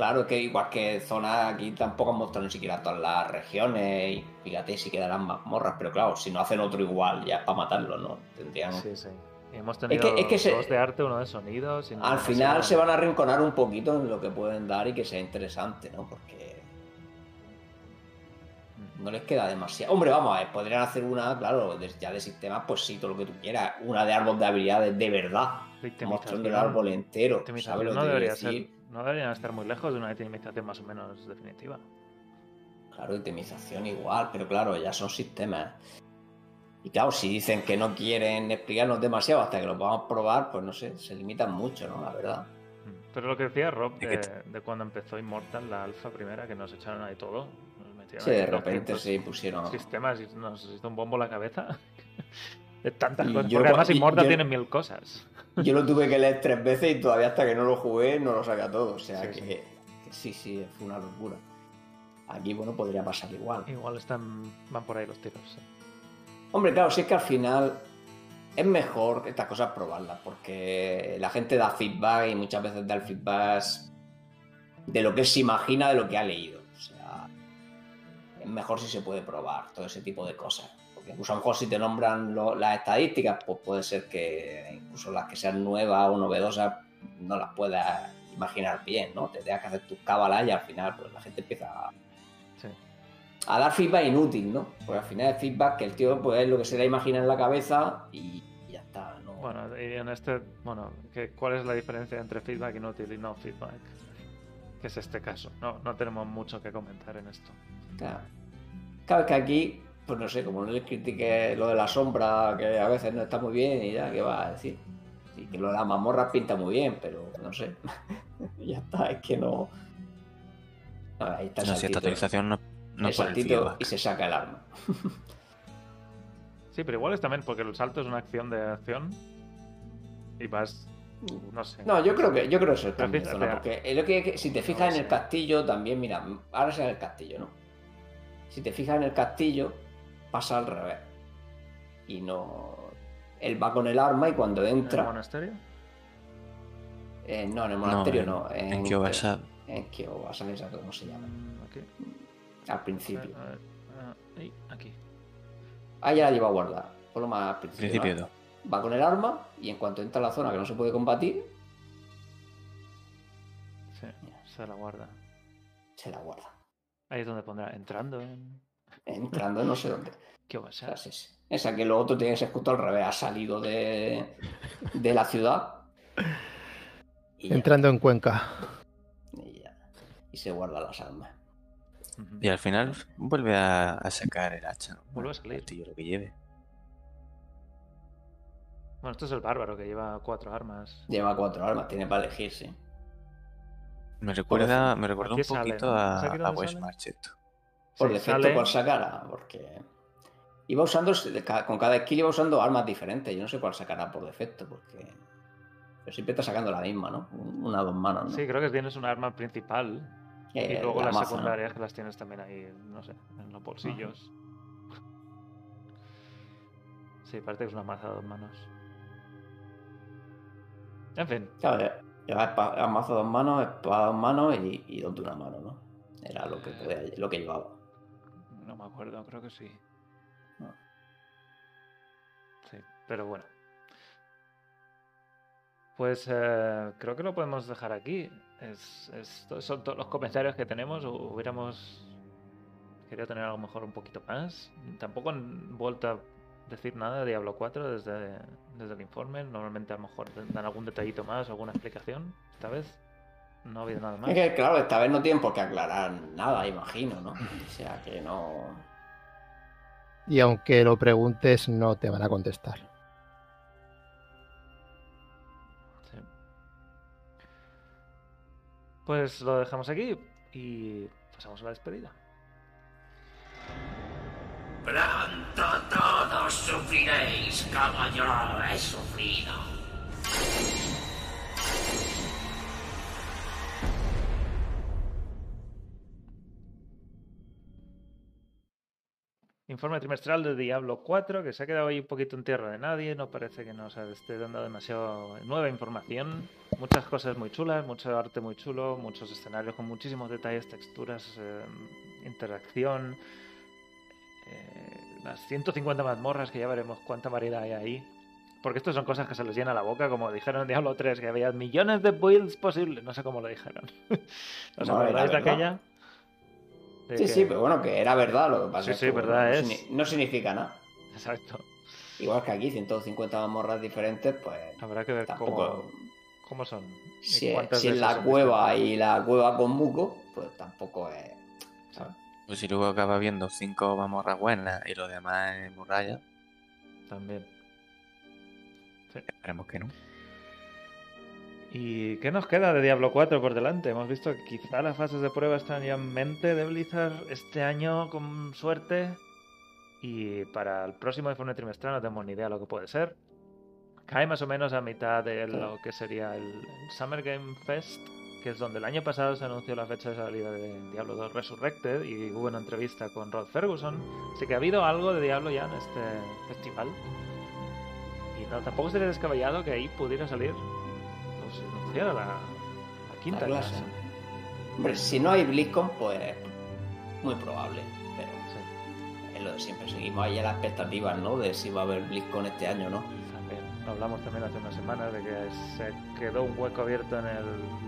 Claro que igual que zona aquí tampoco han mostrado ni siquiera todas las regiones y fíjate si quedarán mazmorras, pero claro, si no hacen otro igual ya para matarlo, ¿no? Tendrían... Sí, sí. Hemos tenido es que se- dos de arte, uno de sonidos. Al final se van a arrinconar un poquito en lo que pueden dar y que sea interesante, ¿no? Porque no les queda demasiado. Hombre, vamos a ver, podrían hacer una, claro, ya de sistemas, pues sí, todo lo que tú quieras. Una de árbol de habilidades de verdad, mostrando el árbol entero. ¿Sabes lo no debería decir? ser, no deberían estar muy lejos de una victimización más o menos definitiva. Claro, itemización igual, pero claro, ya son sistemas. Y claro, si dicen que no quieren explicarnos demasiado hasta que lo podamos probar, pues no sé, se limitan mucho, ¿no? La verdad. Mm. Pero lo que decía Rob de, cuando empezó Immortal, la alfa primera, que nos echaron ahí todo. Nos metieron Sí, ahí de repente 200 se pusieron. sistemas y nos hizo un bombo la cabeza. de tantas Y cosas. yo Porque además cua- y Immortal yo- tiene mil cosas. Yo lo tuve que leer tres veces y todavía hasta que no lo jugué no lo saca todo. O sea Sí, que, sí. que sí, sí, fue una locura. Aquí, bueno, podría pasar igual. Igual están van por ahí los tiros. sí. Hombre, claro, sí es que al final es mejor estas cosas probarlas, porque la gente da feedback y muchas veces da el feedback de lo que se imagina de lo que ha leído. O sea, es mejor si se puede probar todo ese tipo de cosas. Incluso a lo mejor si te nombran lo- las estadísticas, pues puede ser que incluso las que sean nuevas o novedosas no las puedas imaginar bien, ¿no? Te tengas que hacer tus cábalas y al final pues la gente empieza a Sí. a dar feedback inútil, ¿no? Porque al final es feedback que el tío pues es lo que se le imagina en la cabeza y ya está, ¿no? Bueno, y en este, bueno, ¿qué- ¿cuál es la diferencia entre feedback inútil y no feedback? Que es este caso. No, no tenemos mucho que comentar en esto. Claro. Claro, es que aquí, pues no sé, como no les critique lo de la sombra, que a veces no está muy bien y ya, ¿qué va a decir? Y que lo de las mazmorras pinta muy bien, pero no sé. ya está, es que no... Ah, ahí está el No, si esta actualización no, no el es por el y se saca el arma. Sí, pero igual es también porque el salto es una acción de acción y vas, no sé. No, yo creo que yo creo que eso es fíjate, zona, porque es lo que, que- si te fijas en el castillo también, mira, ahora es en el castillo, ¿no? Si te fijas en el castillo, pasa al revés. Y no. Él va con el arma y cuando ¿En el entra. monasterio? eh, no, en el monasterio no. en, en, en Kyobasa. En Kyobasa, no sé cómo se llama. Mm, Aquí. Al principio. A ver, ah, ahí, aquí. Ah, ya la lleva guardada. Por lo más al principio. Principio ¿no? 2. Va con el arma y en cuanto entra a la zona que no se puede combatir, Sí, se la guarda. se la guarda. Ahí es donde pondrá entrando en. Entrando en no sé dónde. ¿Qué va a O ser? sea, sí, sí. Esa que lo otro tiene que ser justo al revés. Ha salido de, de la ciudad. Y ya, Entrando en Cuenca. y ya. Y se guarda las armas. Y al final vuelve a, a sacar el hacha. ¿no? Vuelve a salir. El tío lo que lleve. Bueno, esto es el bárbaro que lleva cuatro armas. Lleva cuatro armas, tiene para elegir, sí. Me recuerda, me recuerda un sale, poquito ¿no? a, ¿Es aquí a West? Por defecto, sale- por sacara, porque iba usando, con cada skill iba usando armas diferentes. Yo no sé cuál sacará por defecto, porque pero siempre está sacando la misma, ¿no? Una a dos manos, ¿no? Sí, creo que tienes un arma principal Eh, y luego la las maza, ¿no? secundarias que las tienes también ahí, no sé, en los bolsillos. Sí, parece que es una maza a dos manos. En fin, Claro, ya- lleva espa- mazo a dos manos, espada a dos manos y, y dos de una mano, ¿no? Era lo que, podía- lo que llevaba. No me acuerdo, creo que sí. No. Sí, pero bueno. Pues eh, creo que lo podemos dejar aquí. Es, son todos los comentarios que tenemos. hu- Hubiéramos querido tener a lo mejor un poquito más. Tampoco han vuelto a decir nada de Diablo 4 desde, desde el informe. Normalmente a lo mejor dan algún detallito más, alguna explicación. Esta vez no ha habido nada más. Es que, claro, esta vez no tienen por qué aclarar nada, imagino, ¿no? O sea, que no... Y aunque lo preguntes, no te van a contestar. Sí. Pues lo dejamos aquí y pasamos a la despedida. Pronto todos sufriréis como yo he sufrido. Informe trimestral de Diablo 4, que se ha quedado ahí un poquito en tierra de nadie. No parece que nos esté dando demasiado nueva información. Muchas cosas muy chulas, mucho arte muy chulo, muchos escenarios con muchísimos detalles, texturas, eh, interacción. eh, las 150 mazmorras, que ya veremos cuánta variedad hay ahí. Porque esto son cosas que se les llena la boca, como dijeron en Diablo 3, que había millones de builds posibles. No sé cómo lo dijeron. ¿Os No, acordáis de aquella? De Sí, que- sí, pero bueno, que era verdad, lo que pasa Sí, es sí, que bueno, verdad no, es. no significa nada. Exacto. Igual que aquí, 150 morras diferentes, pues Habrá que ver tampoco... cómo, cómo son. Si, es la cueva y la cueva con muco, pues tampoco es... ¿sabes? Pues si luego acaba viendo cinco mamorras buenas y lo demás es muralla, También. esperemos que no. ¿Y qué nos queda de Diablo 4 por delante? Hemos visto que quizá las fases de prueba están ya en mente de Blizzard este año con suerte. Y para el próximo informe trimestral no tenemos ni idea de lo que puede ser. Cae más o menos a mitad de lo que sería el, el Summer Game Fest, que es donde el año pasado se anunció la fecha de salida de Diablo 2 Resurrected y hubo una entrevista con Rod Ferguson. Así que ha habido algo de Diablo ya en este festival. Y no, tampoco sería descabellado que ahí pudiera salir, pues anunciara la, la quinta La clase. clase. Hombre, si no hay BlizzCon, pues muy probable, pero Sí, es lo de siempre. Seguimos ahí a las expectativas, ¿no? De si va a haber BlizzCon este año, ¿no? también. Hablamos también hace unas semanas de que se quedó un hueco abierto en el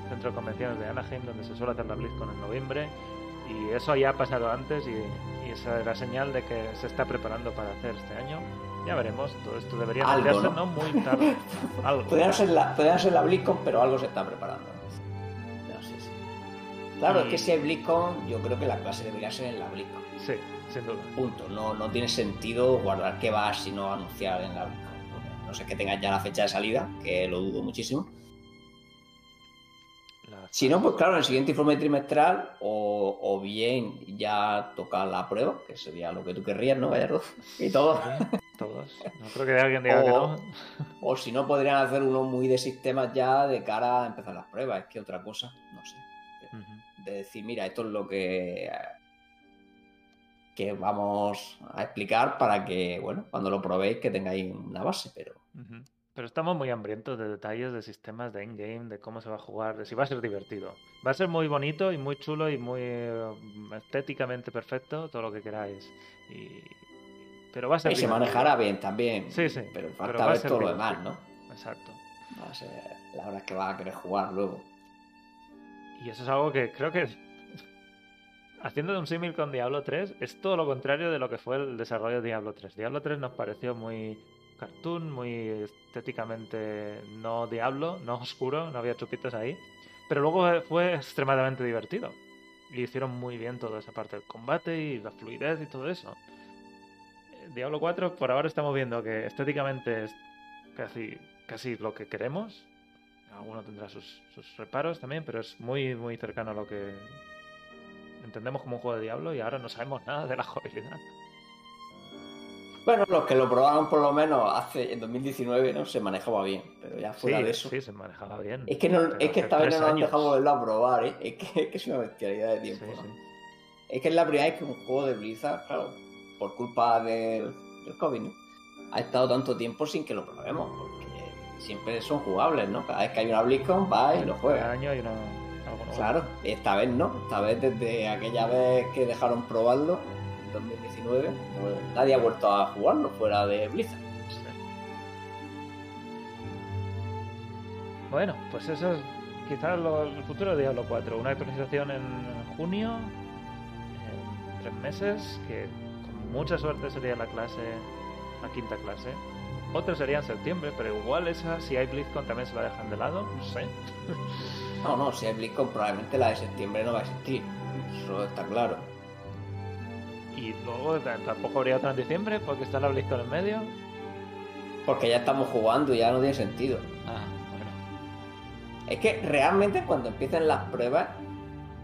centro de convenciones de Anaheim, donde se suele hacer la BlizzCon en noviembre. Y eso ya ha pasado antes y, y esa era señal de que se está preparando para hacer este año. Ya veremos, todo esto debería Algo, anunciarse ¿no? no muy tarde. Algo. Podrían ser la, podrían ser la BlizzCon, pero algo se está preparando. ¿no? Sé, sí. Claro, es que si hay BlizzCon, yo creo que la clase debería ser en la BlizzCon. Sí, sin duda. Punto. No, no tiene sentido guardar que va si no anunciar en la BlizzCon. No sé que tengas ya la fecha de salida, que lo dudo muchísimo. Si no, pues claro, en el siguiente informe trimestral, o, o bien ya toca la prueba, que sería lo que tú querrías, ¿no, Gallardo? Y todo. Todos. No creo que alguien diga que O- no. O si no, podrían hacer uno muy de sistemas ya de cara a empezar las pruebas. Es que otra cosa, no sé. De decir, mira, esto es lo que, que vamos a explicar para que, bueno, cuando lo probéis, que tengáis una base, pero. Pero estamos muy hambrientos de detalles de sistemas de endgame, de cómo se va a jugar, de si va a ser divertido. Va a ser muy bonito y muy chulo y muy eh, estéticamente perfecto, todo lo que queráis. Y... Pero va a ser y se manejará bien también. Sí, sí, Pero pero falta a ver ser todo lo demás, ¿no? Exacto. Va a ser la hora que va a querer jugar luego. Y eso es algo que creo que, haciendo de un símil con Diablo 3, es todo lo contrario de lo que fue el desarrollo de Diablo 3. Diablo 3 nos pareció muy cartoon, muy estéticamente no Diablo, no oscuro, no había chupitos ahí. Pero luego fue extremadamente divertido. y hicieron muy bien toda esa parte del combate y la fluidez y todo eso. Diablo 4 por ahora estamos viendo que estéticamente es casi, casi lo que queremos. Alguno tendrá sus, sus reparos también, pero es muy, muy cercano a lo que entendemos como un juego de Diablo y ahora no sabemos nada de la jugabilidad. Bueno, los que lo probaron por lo menos hace en 2019 no se manejaba bien, pero ya fuera sí, de eso. sí, se manejaba bien. Es que, no, es que esta vez no nos han dejado volverlo a probar, ¿eh? Es que, es que es una bestialidad de Sí, tiempo. ¿no? sí. Es que es la primera vez que un juego de Blizzard, claro, por culpa del, del COVID, ¿no? Ha estado tanto tiempo sin que lo probemos, porque siempre son jugables, ¿no? Cada vez que hay una BlizzCon, va y lo Cada juega. año hay una. Claro, esta vez no. Esta vez desde aquella vez que dejaron probarlo, en 2019, pues nadie ha vuelto a jugarlo fuera de Blizzard. Bueno, pues eso es quizás lo- el futuro de Diablo 4. Una actualización en junio, en tres meses, que mucha suerte sería la clase, la quinta clase. Otra sería en septiembre, pero igual esa, si hay BlizzCon, también se la dejan de lado. No sé. No, no, si hay BlizzCon probablemente la de septiembre no va a existir. Eso está claro. Y luego tampoco habría otra en diciembre, porque está la BlizzCon en medio. Porque ya estamos jugando y ya no tiene sentido. Ah, bueno. Es que realmente cuando empiecen las pruebas,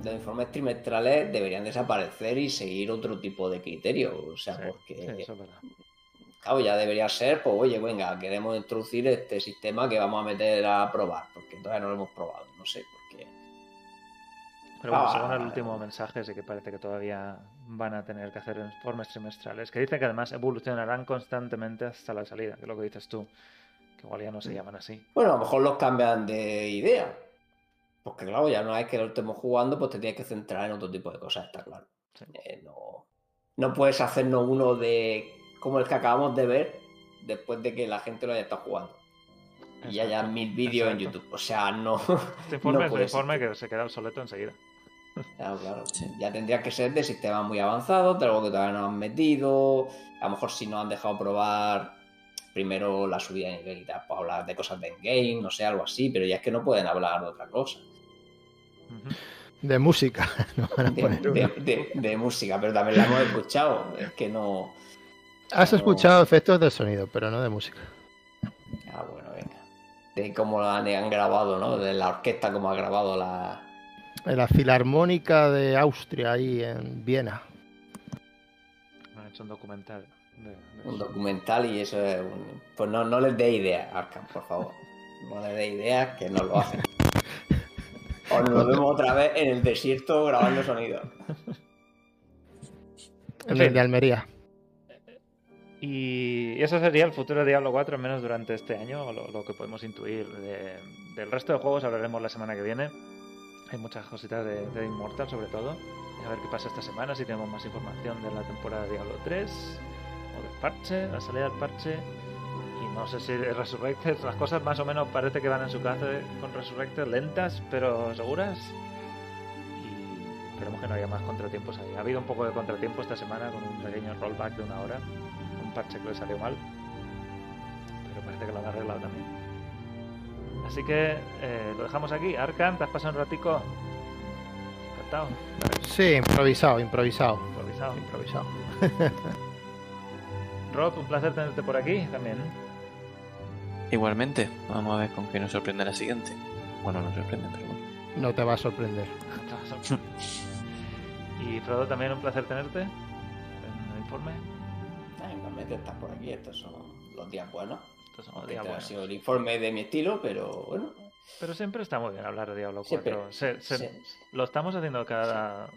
los informes trimestrales deberían desaparecer y seguir otro tipo de criterio. O sea, Sí, porque, sí, eso es verdad. claro, ya debería ser, pues oye, venga, queremos introducir este sistema que vamos a meter a probar, porque todavía no lo hemos probado, no sé por qué. Pero bueno, Ah, según el vale, último mensaje, sí que parece que todavía van a tener que hacer informes trimestrales. Que dice que además evolucionarán constantemente hasta la salida, que es lo que dices tú. Que igual ya no Mm. se llaman así. Bueno, a lo mejor los cambian de idea. Porque claro, ya no es que lo estemos jugando, pues te tienes que centrar en otro tipo de cosas, está claro. Sí. Eh, no, no puedes hacernos uno de como el que acabamos de ver después de que la gente lo haya estado jugando. Y ya haya Exacto, mil vídeos en exacto. YouTube. O sea, no. Este informe no es un informe que se queda obsoleto enseguida. Claro, claro. Sí. Ya tendría que ser de sistemas muy avanzados, de algo que todavía no han metido. A lo mejor si no han dejado probar primero la subida de nivel y tal, pues hablar de cosas de endgame, no sé, algo así, pero ya es que no pueden hablar de otra cosa. De música. No van a De, poner de- una. de- de música, pero también la hemos escuchado. Es que no. Has no- escuchado efectos de sonido, pero no de música. Ah, bueno, venga. De cómo la han, han grabado, ¿no? De la orquesta, cómo ha grabado la. La Filarmónica de Austria, ahí en Viena. Han hecho un documental. de- de un documental y eso es un... Pues no, no les dé ideas, Arkham, por favor. No les dé ideas que no lo hacen. Nos vemos otra vez en el desierto grabando sonido. En fin. el de Almería. Y eso sería el futuro de Diablo 4, al menos durante este año, lo, lo que podemos intuir. De- del resto de juegos hablaremos la semana que viene. Hay muchas cositas de, de Immortal, sobre todo. A ver qué pasa esta semana, si tenemos más información de la temporada de Diablo 3, o del parche, la salida del parche. No sé si Resurrected, las cosas más o menos parece que van en su caso con Resurrected, lentas pero seguras. Y esperemos que no haya más contratiempos ahí. Ha habido un poco de contratiempo esta semana con un pequeño rollback de una hora un parche que le salió mal. Pero parece que lo han arreglado también. Así que eh, lo dejamos aquí. Arkham, te has pasado un ratico. Encantado. Sí, improvisado, improvisado. Improvisado. Improvisado. Rob, un placer tenerte por aquí también. Igualmente, vamos a ver con qué nos sorprende la siguiente. Bueno, nos sorprende, pero bueno. No te va a sorprender. y Frodo, también un placer tenerte en el informe. Ah, Igualmente estás por aquí, estos son los días buenos. Estos son los días este ha buenos. sido el informe de mi estilo, pero bueno. Pero siempre está muy bien hablar de Diablo 4. Siempre. Se- se- Sí, Lo estamos haciendo cada,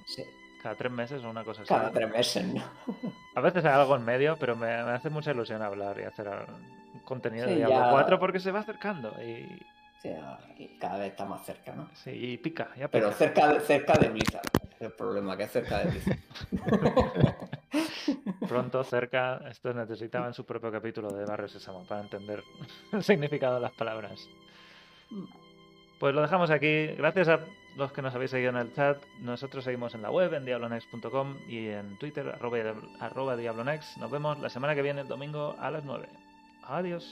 cada tres meses o una cosa así. Cada tres meses, ¿no? A veces hay algo en medio, pero me, me hace mucha ilusión hablar y hacer contenido de Sí, Diablo ya- 4 porque se va acercando y, y cada vez está más cerca, ¿no? sí, y pica, ya pica. Pero cerca de, cerca de Blizzard. Es el problema, que es cerca de Blizzard. Pronto, cerca, estos necesitaban su propio capítulo de Barrio Sésamo para entender el significado de las palabras. Pues lo dejamos aquí. Gracias a los que nos habéis seguido en el chat. Nosotros seguimos en la web, en diablonex.com y en Twitter, arroba, arroba diablonex. Nos vemos la semana que viene, el domingo, a las 9. Adiós.